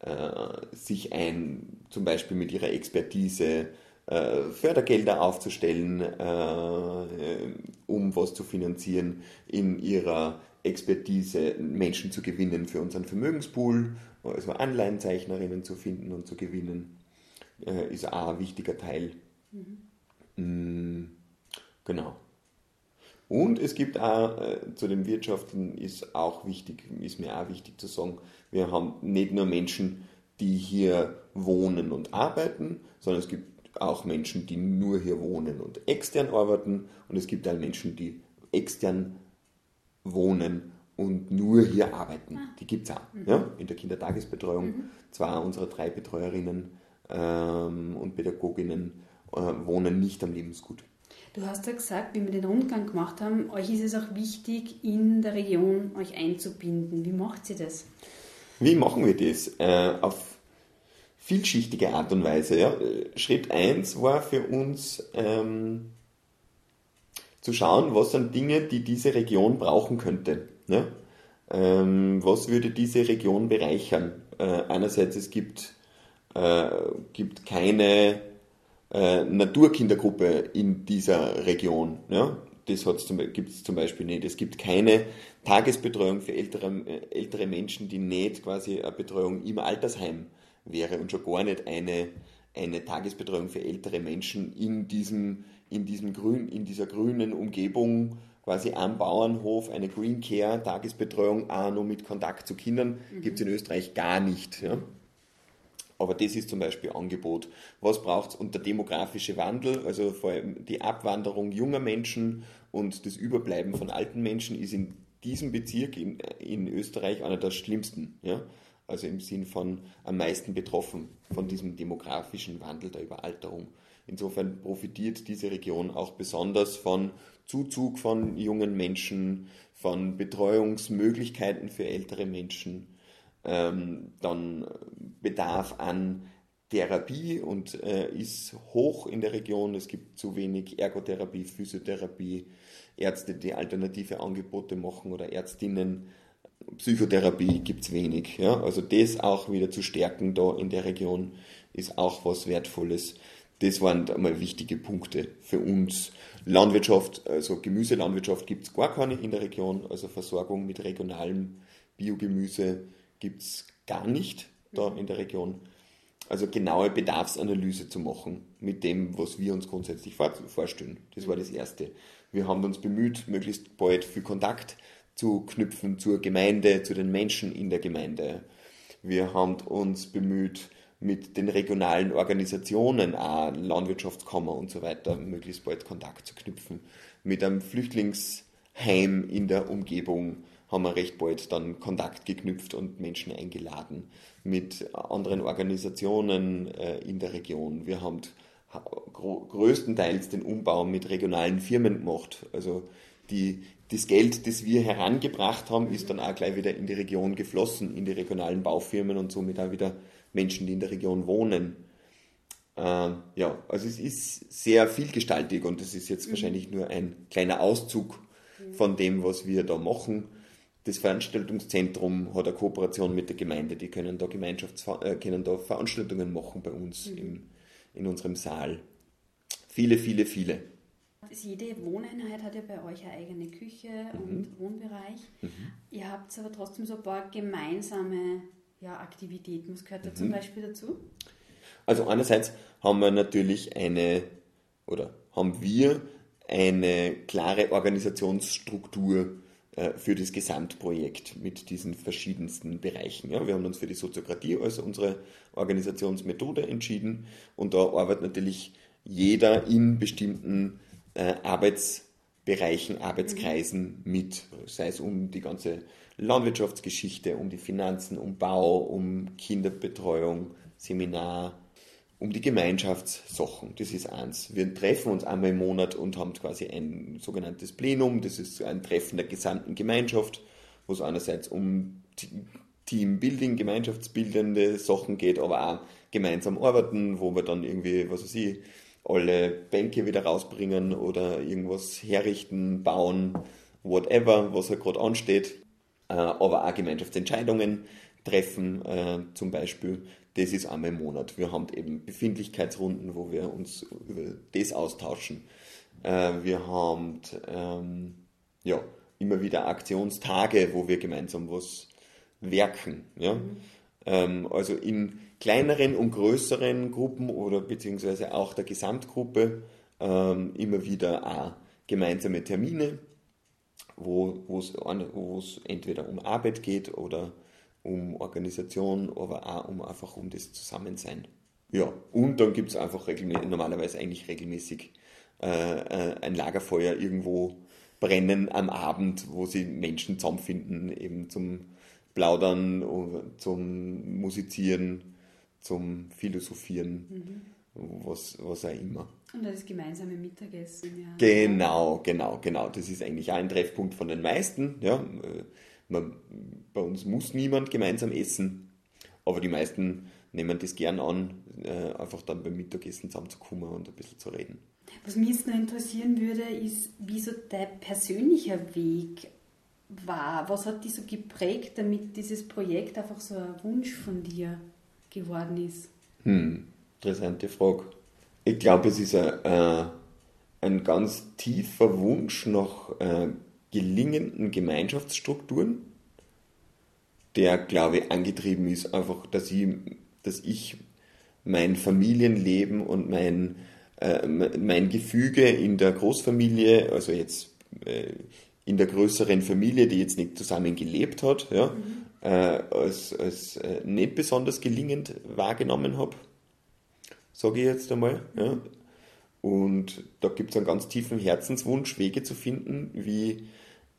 äh, sich ein, zum Beispiel mit ihrer Expertise äh, Fördergelder aufzustellen, äh, um was zu finanzieren, in ihrer Expertise Menschen zu gewinnen für unseren Vermögenspool, also Anleihenzeichnerinnen zu finden und zu gewinnen, ist auch ein wichtiger Teil. Mhm. Mm, genau. Und es gibt auch, äh, zu den Wirtschaften ist auch wichtig, ist mir auch wichtig zu sagen, wir haben nicht nur Menschen, die hier wohnen und arbeiten, sondern es gibt auch Menschen, die nur hier wohnen und extern arbeiten und es gibt auch Menschen, die extern wohnen und nur hier arbeiten. Ah. Die gibt es auch mhm. ja, in der Kindertagesbetreuung. Mhm. Zwei unserer drei Betreuerinnen ähm, und Pädagoginnen äh, wohnen nicht am Lebensgut. Du hast ja gesagt, wie wir den Rundgang gemacht haben, euch ist es auch wichtig, in der Region euch einzubinden. Wie macht sie das? Wie machen wir das? Äh, auf vielschichtige Art und Weise. Ja? Schritt 1 war für uns ähm, zu schauen, was sind Dinge, die diese Region brauchen könnte. Ja? Ähm, was würde diese Region bereichern? Äh, einerseits, es gibt, äh, gibt keine äh, Naturkindergruppe in dieser Region. Ja? Das gibt es zum Beispiel nicht. Es gibt keine Tagesbetreuung für ältere, äh, ältere Menschen, die nicht quasi eine Betreuung im Altersheim wäre und schon gar nicht eine, eine Tagesbetreuung für ältere Menschen in, diesem, in, diesem grün, in dieser grünen Umgebung, quasi am Bauernhof, eine Green Care Tagesbetreuung, auch nur mit Kontakt zu Kindern, mhm. gibt es in Österreich gar nicht. Ja? Aber das ist zum Beispiel Angebot. Was braucht es? Und der demografische Wandel, also vor allem die Abwanderung junger Menschen und das Überbleiben von alten Menschen ist in diesem Bezirk in, in Österreich einer der schlimmsten. Ja? Also im Sinn von am meisten betroffen von diesem demografischen Wandel der Überalterung. Insofern profitiert diese Region auch besonders von Zuzug von jungen Menschen, von Betreuungsmöglichkeiten für ältere Menschen ähm, dann Bedarf an Therapie und äh, ist hoch in der Region. Es gibt zu wenig Ergotherapie, Physiotherapie, Ärzte, die alternative Angebote machen oder Ärztinnen. Psychotherapie gibt es wenig. Ja? Also das auch wieder zu stärken da in der Region ist auch was Wertvolles. Das waren einmal wichtige Punkte für uns. Landwirtschaft, also Gemüselandwirtschaft gibt es gar keine in der Region, also Versorgung mit regionalem Biogemüse gibt es gar nicht da in der Region. Also genaue Bedarfsanalyse zu machen mit dem, was wir uns grundsätzlich vorstellen. Das war das Erste. Wir haben uns bemüht, möglichst bald viel Kontakt zu knüpfen zur Gemeinde, zu den Menschen in der Gemeinde. Wir haben uns bemüht, mit den regionalen Organisationen, auch Landwirtschaftskammer und so weiter, möglichst bald Kontakt zu knüpfen. Mit einem Flüchtlingsheim in der Umgebung haben wir recht bald dann Kontakt geknüpft und Menschen eingeladen mit anderen Organisationen äh, in der Region. Wir haben größtenteils den Umbau mit regionalen Firmen gemacht. Also die, das Geld, das wir herangebracht haben, ist dann auch gleich wieder in die Region geflossen, in die regionalen Baufirmen und somit auch wieder Menschen, die in der Region wohnen. Äh, ja, also es ist sehr vielgestaltig und das ist jetzt mhm. wahrscheinlich nur ein kleiner Auszug von dem, was wir da machen. Das Veranstaltungszentrum hat eine Kooperation mit der Gemeinde, die können da, Gemeinschafts äh, können da Veranstaltungen machen bei uns mhm. im, in unserem Saal. Viele, viele, viele. Jede Wohneinheit hat ja bei euch eine eigene Küche mhm. und Wohnbereich. Mhm. Ihr habt aber trotzdem so ein paar gemeinsame ja, Aktivitäten. Was gehört da zum mhm. Beispiel dazu? Also einerseits haben wir natürlich eine, oder haben wir eine klare Organisationsstruktur für das Gesamtprojekt mit diesen verschiedensten Bereichen. Ja, wir haben uns für die Soziokratie als unsere Organisationsmethode entschieden und da arbeitet natürlich jeder in bestimmten äh, Arbeitsbereichen, Arbeitskreisen mit, sei es um die ganze Landwirtschaftsgeschichte, um die Finanzen, um Bau, um Kinderbetreuung, Seminar, um die Gemeinschaftssachen. Das ist eins. Wir treffen uns einmal im Monat und haben quasi ein sogenanntes Plenum. Das ist ein Treffen der gesamten Gemeinschaft, wo es einerseits um Teambuilding, gemeinschaftsbildende Sachen geht, aber auch gemeinsam arbeiten, wo wir dann irgendwie, was weiß ich, alle Bänke wieder rausbringen oder irgendwas herrichten, bauen, whatever, was halt gerade ansteht. Äh, aber auch Gemeinschaftsentscheidungen treffen, äh, zum Beispiel das ist einmal im Monat. Wir haben eben Befindlichkeitsrunden, wo wir uns über das austauschen. Äh, wir haben ähm, ja, immer wieder Aktionstage, wo wir gemeinsam was werken. Ja? Mhm. Ähm, also in kleineren und größeren Gruppen oder beziehungsweise auch der Gesamtgruppe ähm, immer wieder auch gemeinsame Termine, wo es entweder um Arbeit geht oder um Organisation, aber auch um einfach um das Zusammensein. Ja, und dann gibt es einfach normalerweise eigentlich regelmäßig äh, äh, ein Lagerfeuer irgendwo brennen am Abend, wo sie Menschen zusammenfinden, eben zum Plaudern, zum Musizieren, zum Philosophieren, mhm. was, was auch immer. Und das gemeinsame Mittagessen, ja. Genau, genau, genau. Das ist eigentlich auch ein Treffpunkt von den meisten. Ja man, bei uns muss niemand gemeinsam essen, aber die meisten nehmen das gern an, äh, einfach dann beim Mittagessen zusammenzukommen und ein bisschen zu reden. Was mich jetzt noch interessieren würde, ist, wie so dein persönlicher Weg war. Was hat dich so geprägt, damit dieses Projekt einfach so ein Wunsch von dir geworden ist? Hm, interessante Frage. Ich glaube, es ist ein, äh, ein ganz tiefer Wunsch nach äh, gelingenden Gemeinschaftsstrukturen, der, glaube ich, angetrieben ist, einfach, dass ich, dass ich mein Familienleben und mein, äh, mein Gefüge in der Großfamilie, also jetzt äh, in der größeren Familie, die jetzt nicht zusammen gelebt hat, ja, mhm. äh, als, als äh, nicht besonders gelingend wahrgenommen habe, sage ich jetzt einmal. Ja. Und da gibt es einen ganz tiefen Herzenswunsch, Wege zu finden, wie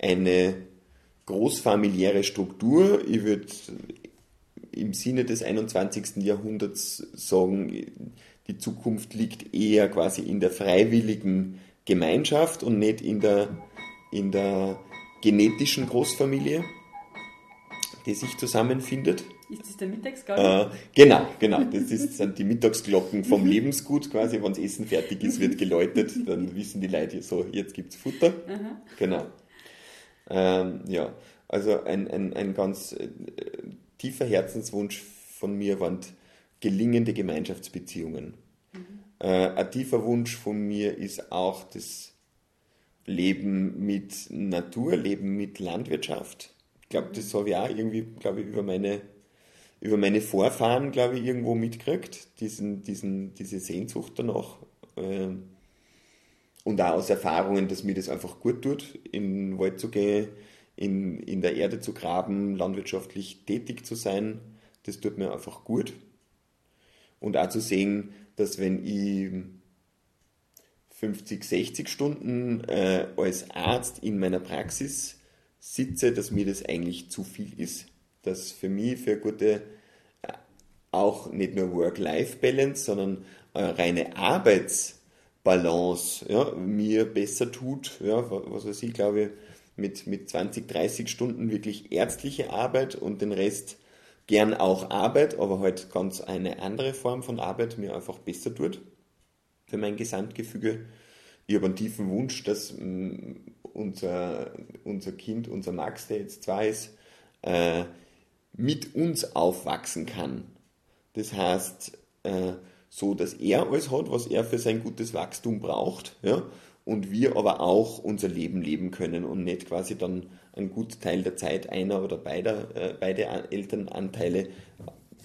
eine großfamiliäre Struktur. Ich würde im Sinne des 21. Jahrhunderts sagen, die Zukunft liegt eher quasi in der freiwilligen Gemeinschaft und nicht in der, in der genetischen Großfamilie, die sich zusammenfindet. Ist das der Mittagsgarten? Äh, genau, genau. Das ist, sind die Mittagsglocken vom Lebensgut quasi. Wenn das Essen fertig ist, wird geläutet, dann wissen die Leute so, jetzt gibt es Futter. Aha. Genau. Ähm, ja, also ein, ein, ein ganz äh, tiefer Herzenswunsch von mir waren gelingende Gemeinschaftsbeziehungen. Mhm. Äh, ein tiefer Wunsch von mir ist auch das Leben mit Natur, Leben mit Landwirtschaft. Ich glaube, das habe ich auch irgendwie, glaube ich, über meine, über meine Vorfahren, glaube ich, irgendwo mitgekriegt, diesen, diesen, diese Sehnsucht danach. Äh, und auch aus Erfahrungen, dass mir das einfach gut tut, in den Wald zu gehen, in, in der Erde zu graben, landwirtschaftlich tätig zu sein, das tut mir einfach gut. Und auch zu sehen, dass wenn ich 50, 60 Stunden äh, als Arzt in meiner Praxis sitze, dass mir das eigentlich zu viel ist. Dass für mich für gute, äh, auch nicht nur Work-Life-Balance, sondern äh, reine Arbeits- Balance ja, mir besser tut. Ja, was weiß ich, glaube mit, mit 20, 30 Stunden wirklich ärztliche Arbeit und den Rest gern auch Arbeit, aber halt ganz eine andere Form von Arbeit mir einfach besser tut für mein Gesamtgefüge. Ich habe einen tiefen Wunsch, dass mm, unser, unser Kind, unser Max, der jetzt zwei ist, äh, mit uns aufwachsen kann. Das heißt, äh, so dass er alles hat, was er für sein gutes Wachstum braucht, ja, und wir aber auch unser Leben leben können und nicht quasi dann einen guten Teil der Zeit einer oder beider, äh, beide Elternanteile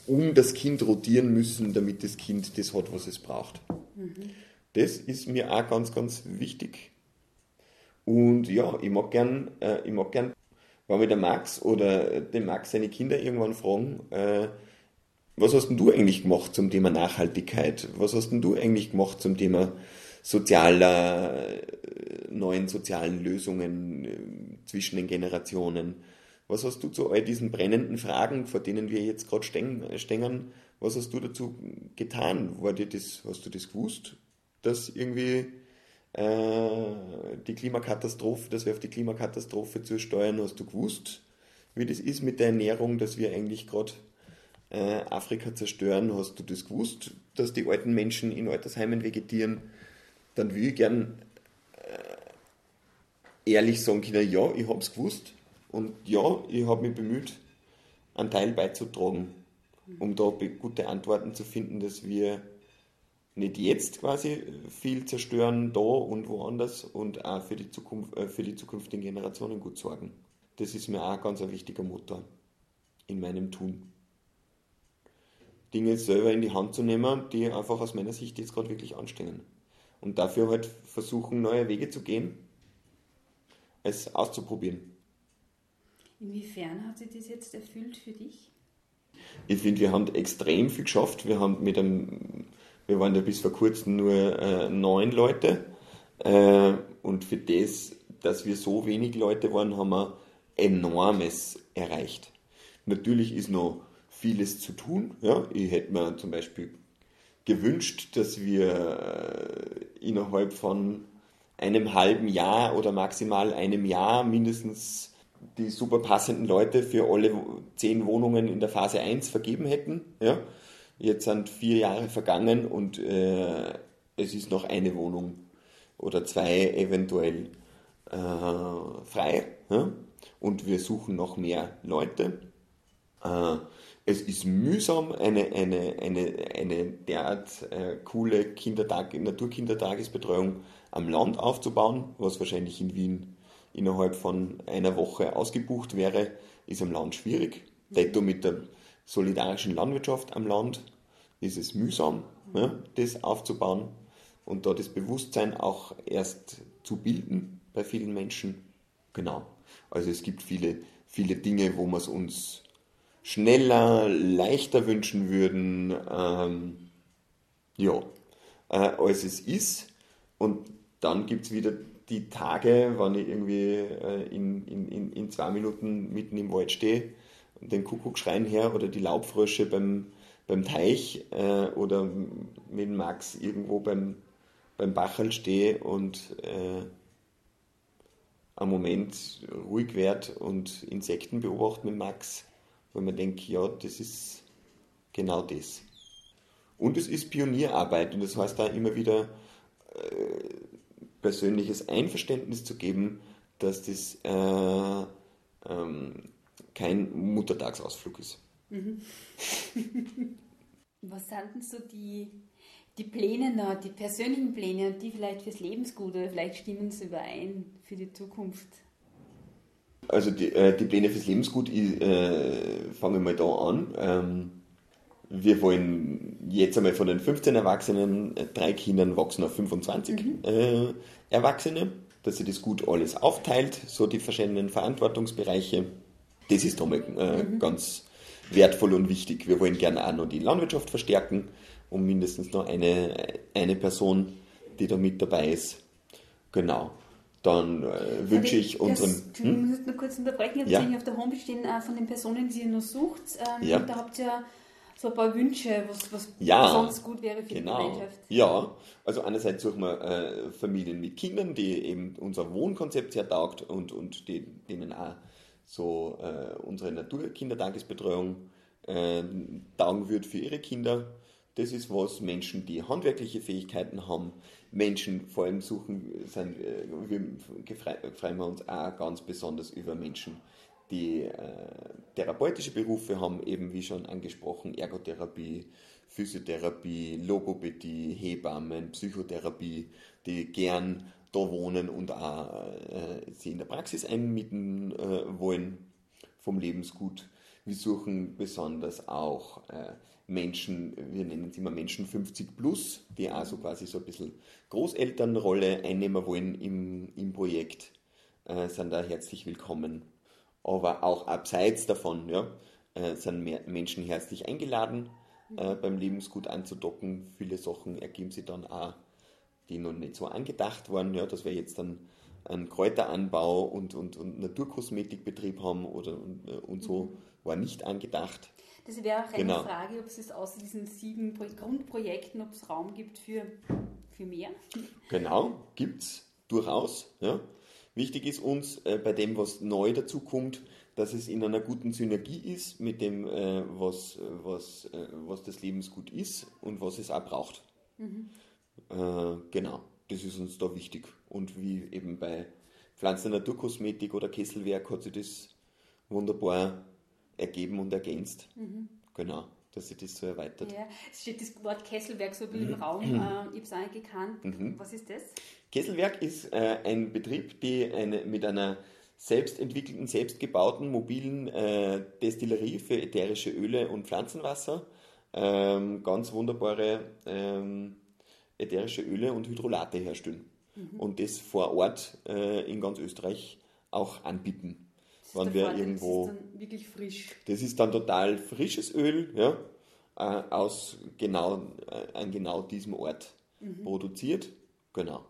um das Kind rotieren müssen, damit das Kind das hat, was es braucht. Mhm. Das ist mir auch ganz, ganz wichtig. Und ja, ich mag gern, äh, ich mag gern, wenn wir der Max oder den Max seine Kinder irgendwann fragen, äh, was hast denn du eigentlich gemacht zum Thema Nachhaltigkeit? Was hast denn du eigentlich gemacht zum Thema sozialer, äh, neuen sozialen Lösungen äh, zwischen den Generationen? Was hast du zu all diesen brennenden Fragen, vor denen wir jetzt gerade stängern, was hast du dazu getan? War dir das, hast du das gewusst, dass irgendwie äh, die Klimakatastrophe, dass wir auf die Klimakatastrophe zusteuern, hast du gewusst, wie das ist mit der Ernährung, dass wir eigentlich gerade äh, Afrika zerstören, hast du das gewusst, dass die alten Menschen in Altersheimen vegetieren, dann will ich gern äh, ehrlich sagen können, ja, ich habe es gewusst und ja, ich habe mich bemüht, einen Teil beizutragen, um da gute Antworten zu finden, dass wir nicht jetzt quasi viel zerstören, da und woanders und auch für die, Zukunft, äh, für die zukünftigen Generationen gut sorgen. Das ist mir auch ganz ein wichtiger Motor in meinem Tun. Dinge selber in die Hand zu nehmen, die einfach aus meiner Sicht jetzt gerade wirklich anstehen. Und dafür halt versuchen, neue Wege zu gehen, es auszuprobieren. Inwiefern hat sich das jetzt erfüllt für dich? Ich finde, wir haben extrem viel geschafft. Wir haben mit einem, wir waren ja bis vor kurzem nur äh, neun Leute. Äh, und für das, dass wir so wenig Leute waren, haben wir enormes erreicht. Natürlich ist noch vieles zu tun. Ja? Ich hätte mir zum Beispiel gewünscht, dass wir äh, innerhalb von einem halben Jahr oder maximal einem Jahr mindestens die super passenden Leute für alle zehn Wohnungen in der Phase 1 vergeben hätten. Ja? Jetzt sind vier Jahre vergangen und äh, es ist noch eine Wohnung oder zwei eventuell äh, frei. Ja? Und wir suchen noch mehr Leute. Äh, es ist mühsam, eine, eine, eine, eine derart äh, coole Kindertag, Naturkindertagesbetreuung am Land aufzubauen, was wahrscheinlich in Wien innerhalb von einer Woche ausgebucht wäre, ist am Land schwierig. Detto mit der solidarischen Landwirtschaft am Land ist es mühsam, ja, das aufzubauen und da das Bewusstsein auch erst zu bilden bei vielen Menschen. Genau. Also es gibt viele, viele Dinge, wo man es uns schneller, leichter wünschen würden, ähm, ja, äh, als es ist. Und dann gibt es wieder die Tage, wenn ich irgendwie äh, in, in, in zwei Minuten mitten im Wald stehe, den Kuckuckschreien her oder die Laubfrösche beim, beim Teich äh, oder mit Max irgendwo beim, beim Bachel stehe und äh, am Moment ruhig werde und Insekten beobachte mit Max weil man denkt, ja, das ist genau das. Und es ist Pionierarbeit und das heißt da immer wieder äh, persönliches Einverständnis zu geben, dass das äh, ähm, kein Muttertagsausflug ist. Mhm. Was sind denn so die, die Pläne noch, die persönlichen Pläne die vielleicht fürs Lebensgute, vielleicht stimmen sie überein für die Zukunft? Also die, äh, die Pläne fürs Lebensgut, ich äh, fange mal da an. Ähm, wir wollen jetzt einmal von den 15 Erwachsenen, äh, drei Kindern wachsen auf 25 mhm. äh, Erwachsene, dass sich das gut alles aufteilt, so die verschiedenen Verantwortungsbereiche. Das ist einmal äh, mhm. ganz wertvoll und wichtig. Wir wollen gerne auch noch die Landwirtschaft verstärken, um mindestens noch eine, eine Person, die da mit dabei ist. Genau dann äh, wünsche ich, unseren. Das, hm? Ich muss nur kurz unterbrechen. Ich habe ja. auf der Homepage stehen äh, von den Personen, die ihr noch sucht. Ähm, ja. Da habt ihr so ein paar Wünsche, was, was ja, sonst gut wäre für genau. die Gemeinschaft. Ja, also einerseits suchen wir äh, Familien mit Kindern, die eben unser Wohnkonzept sehr taugt und, und die, denen auch so äh, unsere Naturkindertagesbetreuung äh, taugen wird für ihre Kinder. Das ist was Menschen, die handwerkliche Fähigkeiten haben, Menschen vor allem suchen, sind, äh, wir freuen wir uns auch ganz besonders über Menschen, die äh, therapeutische Berufe haben, eben wie schon angesprochen, Ergotherapie, Physiotherapie, Logopädie, Hebammen, Psychotherapie, die gern da wohnen und auch äh, sie in der Praxis einmieten äh, wollen vom Lebensgut. Wir suchen besonders auch äh, Menschen, wir nennen es immer Menschen 50 plus, die also quasi so ein bisschen Großelternrolle einnehmen wollen im, im Projekt, äh, sind da herzlich willkommen. Aber auch abseits davon ja, äh, sind Menschen herzlich eingeladen, äh, beim Lebensgut anzudocken. Viele Sachen ergeben sich dann auch, die noch nicht so angedacht waren, ja, dass wir jetzt dann einen Kräuteranbau und, und, und Naturkosmetikbetrieb haben oder und, äh, und so, mhm. War nicht angedacht. Das wäre auch eine genau. Frage, ob es außer diesen sieben Grundprojekten, ob es Raum gibt für, für mehr. Genau, gibt es durchaus. Ja. Wichtig ist uns äh, bei dem, was neu dazukommt, dass es in einer guten Synergie ist mit dem, äh, was, was, äh, was das Lebensgut ist und was es auch braucht. Mhm. Äh, genau, das ist uns da wichtig. Und wie eben bei Pflanzen Naturkosmetik oder Kesselwerk hat sich das wunderbar ergeben und ergänzt. Mhm. Genau, dass sich das so erweitert. Ja, es steht das Wort Kesselwerk so im mhm. Raum. Mhm. Äh, ich habe es auch gekannt. Mhm. Was ist das? Kesselwerk ist äh, ein Betrieb, der eine, mit einer selbst entwickelten, selbst gebauten mobilen äh, Destillerie für ätherische Öle und Pflanzenwasser ähm, ganz wunderbare ähm, ätherische Öle und Hydrolate herstellen. Mhm. Und das vor Ort äh, in ganz Österreich auch anbieten wir Vorteil, irgendwo. Das ist dann wirklich frisch. Das ist dann total frisches Öl, ja, äh, aus genau, äh, an genau diesem Ort mhm. produziert. Genau.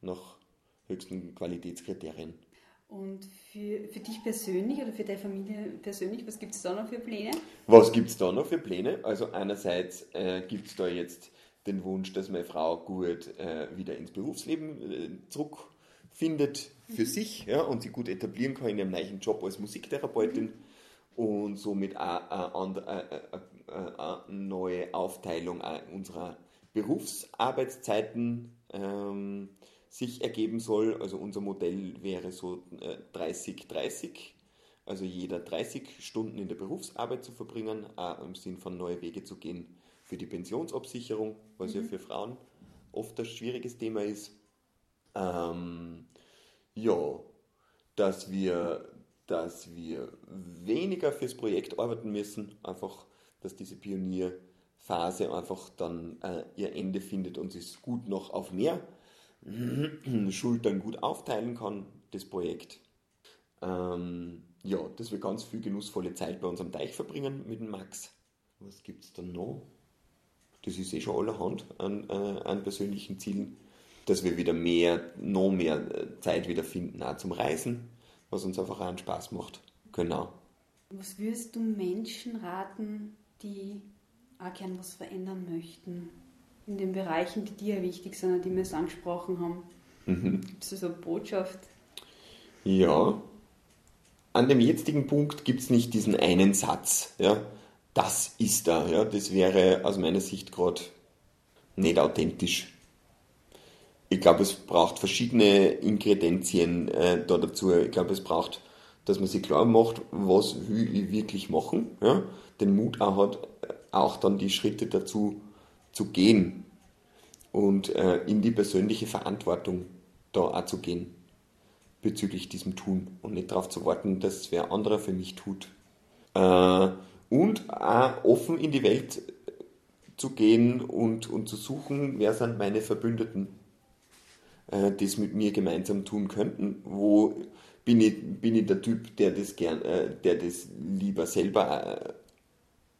Nach höchsten Qualitätskriterien. Und für, für dich persönlich oder für deine Familie persönlich, was gibt es da noch für Pläne? Was gibt es da noch für Pläne? Also einerseits äh, gibt es da jetzt den Wunsch, dass meine Frau gut äh, wieder ins Berufsleben äh, zurück findet für sich ja, und sie gut etablieren kann in ihrem neuen Job als Musiktherapeutin und somit auch eine neue Aufteilung unserer Berufsarbeitszeiten ähm, sich ergeben soll. Also unser Modell wäre so 30-30, äh, also jeder 30 Stunden in der Berufsarbeit zu verbringen, auch im Sinn von neue Wege zu gehen für die Pensionsabsicherung, was mhm. ja für Frauen oft ein schwieriges Thema ist. Ähm, ja, dass wir, dass wir weniger fürs Projekt arbeiten müssen, einfach, dass diese Pionierphase einfach dann äh, ihr Ende findet und sich gut noch auf mehr Schultern gut aufteilen kann, das Projekt. Ähm, ja, dass wir ganz viel genussvolle Zeit bei unserem Teich verbringen mit dem Max. Was gibt es dann noch? Das ist eh schon allerhand an, äh, an persönlichen Zielen dass wir wieder mehr, noch mehr äh, Zeit wieder finden, auch zum Reisen, was uns einfach auch einen Spaß macht. Genau. Was würdest du Menschen raten, die auch gern was verändern möchten? In den Bereichen, die dir wichtig sind, die wir es angesprochen haben. Mhm. Gibt es so eine Botschaft? Ja. An dem jetzigen Punkt gibt es nicht diesen einen Satz. Ja? Das ist da. Ja? Das wäre aus meiner Sicht gerade nicht authentisch ich glaube, es braucht verschiedene Ingredienzien äh, da dazu. Ich glaube, es braucht, dass man sich klar macht, was will ich wirklich machen, ja? den Mut auch hat, auch dann die Schritte dazu zu gehen und äh, in die persönliche Verantwortung da auch zu gehen bezüglich diesem Tun und nicht darauf zu warten, dass wer anderer für mich tut. Äh, und auch offen in die Welt zu gehen und, und zu suchen, wer sind meine Verbündeten äh, das mit mir gemeinsam tun könnten, wo bin ich, bin ich der Typ, der das gern, äh, der das lieber selber äh,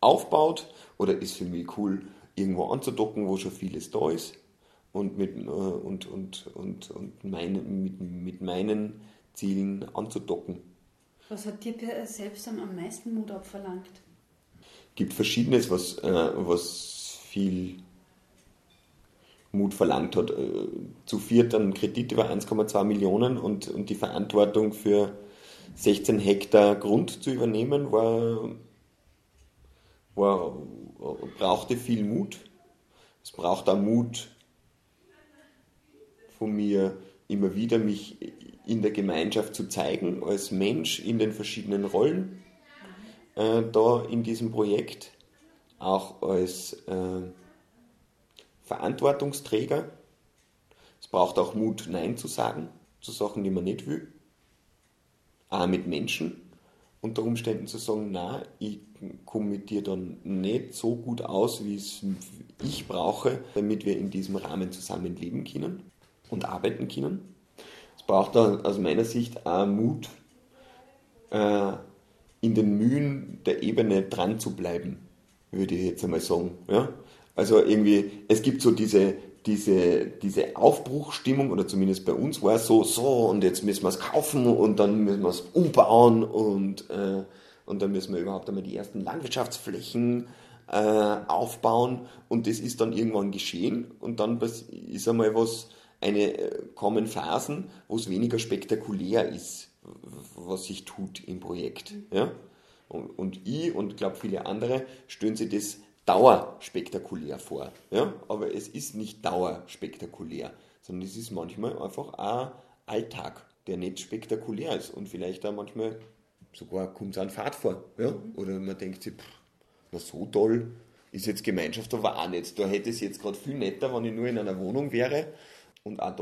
aufbaut oder ist für mich cool, irgendwo anzudocken, wo schon vieles da ist und mit, äh, und, und, und, und meine, mit, mit meinen Zielen anzudocken. Was hat dir selbst am meisten Mut abverlangt? gibt verschiedenes, was, äh, was viel Mut verlangt hat. Äh, zu viert einen Kredit über 1,2 Millionen und, und die Verantwortung für 16 Hektar Grund zu übernehmen, war, war, brauchte viel Mut Es braucht auch Mut von mir, immer wieder mich in der Gemeinschaft zu zeigen, als Mensch in den verschiedenen Rollen äh, da in diesem Projekt, auch als äh, Verantwortungsträger. Es braucht auch Mut, Nein zu sagen zu Sachen, die man nicht will. Auch mit Menschen unter Umständen zu sagen, na, ich komme mit dir dann nicht so gut aus, wie es ich brauche, damit wir in diesem Rahmen zusammenleben können und arbeiten können. Es braucht aus meiner Sicht auch Mut, äh, in den Mühen der Ebene dran zu bleiben, würde ich jetzt einmal sagen. Ja? Also irgendwie, es gibt so diese, diese, diese Aufbruchstimmung, oder zumindest bei uns war es so, so, und jetzt müssen wir es kaufen und dann müssen wir es umbauen und, äh, und dann müssen wir überhaupt einmal die ersten Landwirtschaftsflächen äh, aufbauen und das ist dann irgendwann geschehen und dann ist einmal was, eine, äh, kommen Phasen, wo es weniger spektakulär ist, was sich tut im Projekt. Ja? Und, und ich und glaube viele andere stellen sich das dauerspektakulär vor. Ja? Aber es ist nicht dauerspektakulär, sondern es ist manchmal einfach ein Alltag, der nicht spektakulär ist und vielleicht auch manchmal sogar kommt es an Fahrt vor. Ja? Oder man denkt sich, pff, na so toll ist jetzt Gemeinschaft aber auch nicht. Da hätte es jetzt gerade viel netter, wenn ich nur in einer Wohnung wäre und auch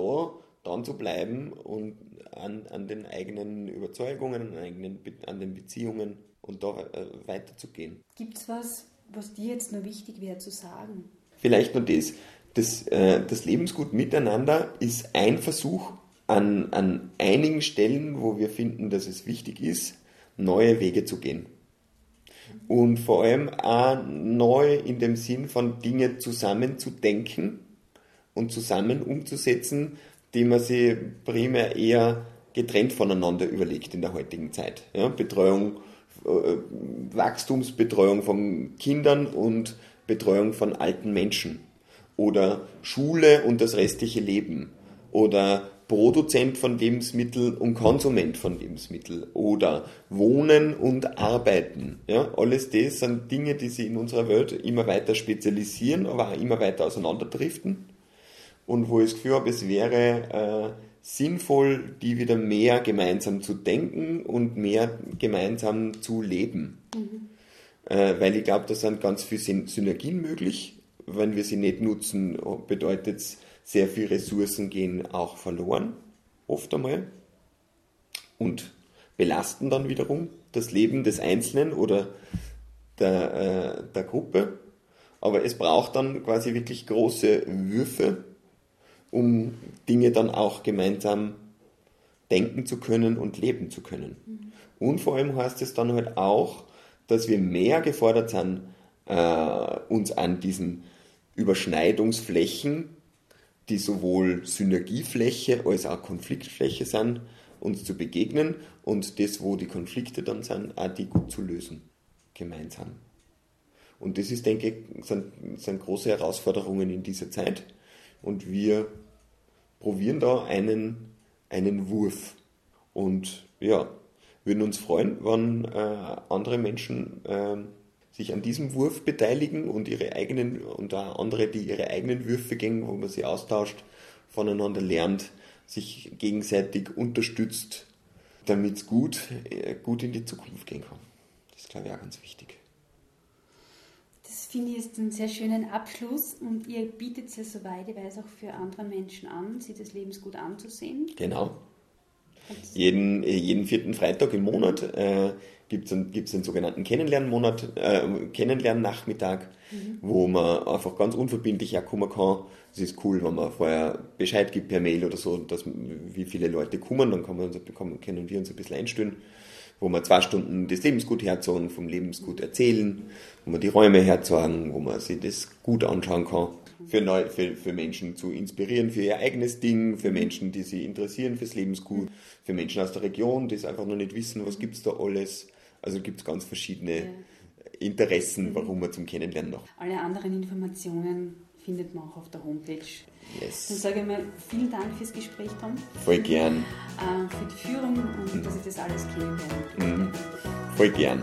da dran zu bleiben und an, an den eigenen Überzeugungen, an, eigenen, an den Beziehungen und da äh, weiterzugehen. Gibt es was, was dir jetzt noch wichtig wäre zu sagen? Vielleicht nur das. Das, äh, das Lebensgut miteinander ist ein Versuch, an, an einigen Stellen, wo wir finden, dass es wichtig ist, neue Wege zu gehen. Und vor allem auch neu in dem Sinn von Dinge zusammenzudenken und zusammen umzusetzen, die man sich primär eher getrennt voneinander überlegt in der heutigen Zeit. Ja, Betreuung Wachstumsbetreuung von Kindern und Betreuung von alten Menschen. Oder Schule und das restliche Leben. Oder Produzent von Lebensmitteln und Konsument von Lebensmitteln oder Wohnen und Arbeiten. Ja, alles das sind Dinge, die sich in unserer Welt immer weiter spezialisieren, aber auch immer weiter auseinanderdriften. Und wo ich das Gefühl habe, es wäre äh, sinnvoll, die wieder mehr gemeinsam zu denken und mehr gemeinsam zu leben. Mhm. Äh, weil ich glaube, da sind ganz viele Synergien möglich. Wenn wir sie nicht nutzen, bedeutet es, sehr viele Ressourcen gehen auch verloren, oft einmal. Und belasten dann wiederum das Leben des Einzelnen oder der, äh, der Gruppe. Aber es braucht dann quasi wirklich große Würfe, um Dinge dann auch gemeinsam denken zu können und leben zu können. Mhm. Und vor allem heißt es dann halt auch, dass wir mehr gefordert sind, äh, uns an diesen Überschneidungsflächen, die sowohl Synergiefläche als auch Konfliktfläche sind, uns zu begegnen und das, wo die Konflikte dann sind, auch die gut zu lösen, gemeinsam. Und das ist, denke ich, sind, sind große Herausforderungen in dieser Zeit. Und wir probieren da einen, einen Wurf. Und ja, würden uns freuen, wenn äh, andere Menschen äh, sich an diesem Wurf beteiligen und ihre eigenen und auch andere, die ihre eigenen Würfe gehen, wo man sie austauscht, voneinander lernt, sich gegenseitig unterstützt, damit es gut, äh, gut in die Zukunft gehen kann. Das ist, glaube ich, auch ganz wichtig finde ich jetzt einen sehr schönen Abschluss und ihr bietet es ja soweit, ich weiß, auch für andere Menschen an, sich das Lebensgut anzusehen. Genau. Jeden, jeden vierten Freitag im Monat äh, gibt es einen, gibt's einen sogenannten Kennenlernmonat, äh, Kennenlernnachmittag, mhm. wo man einfach ganz unverbindlich herkommen kann. Es ist cool, wenn man vorher Bescheid gibt per Mail oder so, dass, wie viele Leute kommen, dann kann man uns, können wir uns ein bisschen einstellen wo wir zwei Stunden das Lebensgut herzogen, vom Lebensgut erzählen, wo wir die Räume herzogen, wo man sich das gut anschauen kann. Für, neu, für, für Menschen zu inspirieren für ihr eigenes Ding, für Menschen, die sich interessieren fürs Lebensgut, für Menschen aus der Region, die es einfach noch nicht wissen, was gibt es da alles. Also gibt es ganz verschiedene Interessen, warum man zum Kennenlernen noch. Alle anderen Informationen findet man auch auf der Homepage. Yes. Dann sage ich mal vielen Dank fürs Gespräch, Tom. Voll gern. Äh, für die Führung und mhm. dass ich das alles kennenlernen mhm. Voll gern.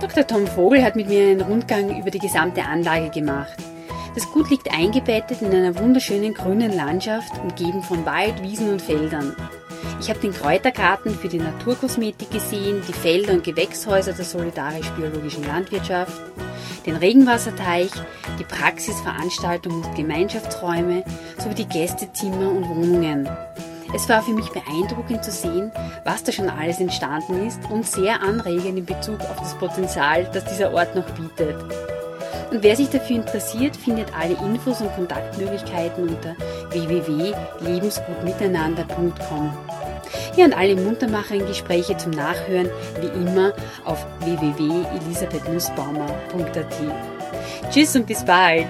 Dr. Tom Vogel hat mit mir einen Rundgang über die gesamte Anlage gemacht. Das Gut liegt eingebettet in einer wunderschönen grünen Landschaft, umgeben von Wald, Wiesen und Feldern. Ich habe den Kräutergarten für die Naturkosmetik gesehen, die Felder und Gewächshäuser der solidarisch-biologischen Landwirtschaft, den Regenwasserteich, die Praxisveranstaltungen und Gemeinschaftsräume sowie die Gästezimmer und Wohnungen. Es war für mich beeindruckend zu sehen, was da schon alles entstanden ist und sehr anregend in Bezug auf das Potenzial, das dieser Ort noch bietet. Und wer sich dafür interessiert, findet alle Infos und Kontaktmöglichkeiten unter www.lebensgutmiteinander.com. Ja, und alle muntermachenden Gespräche zum Nachhören wie immer auf www.elisabeth-baumer.at. Tschüss und bis bald!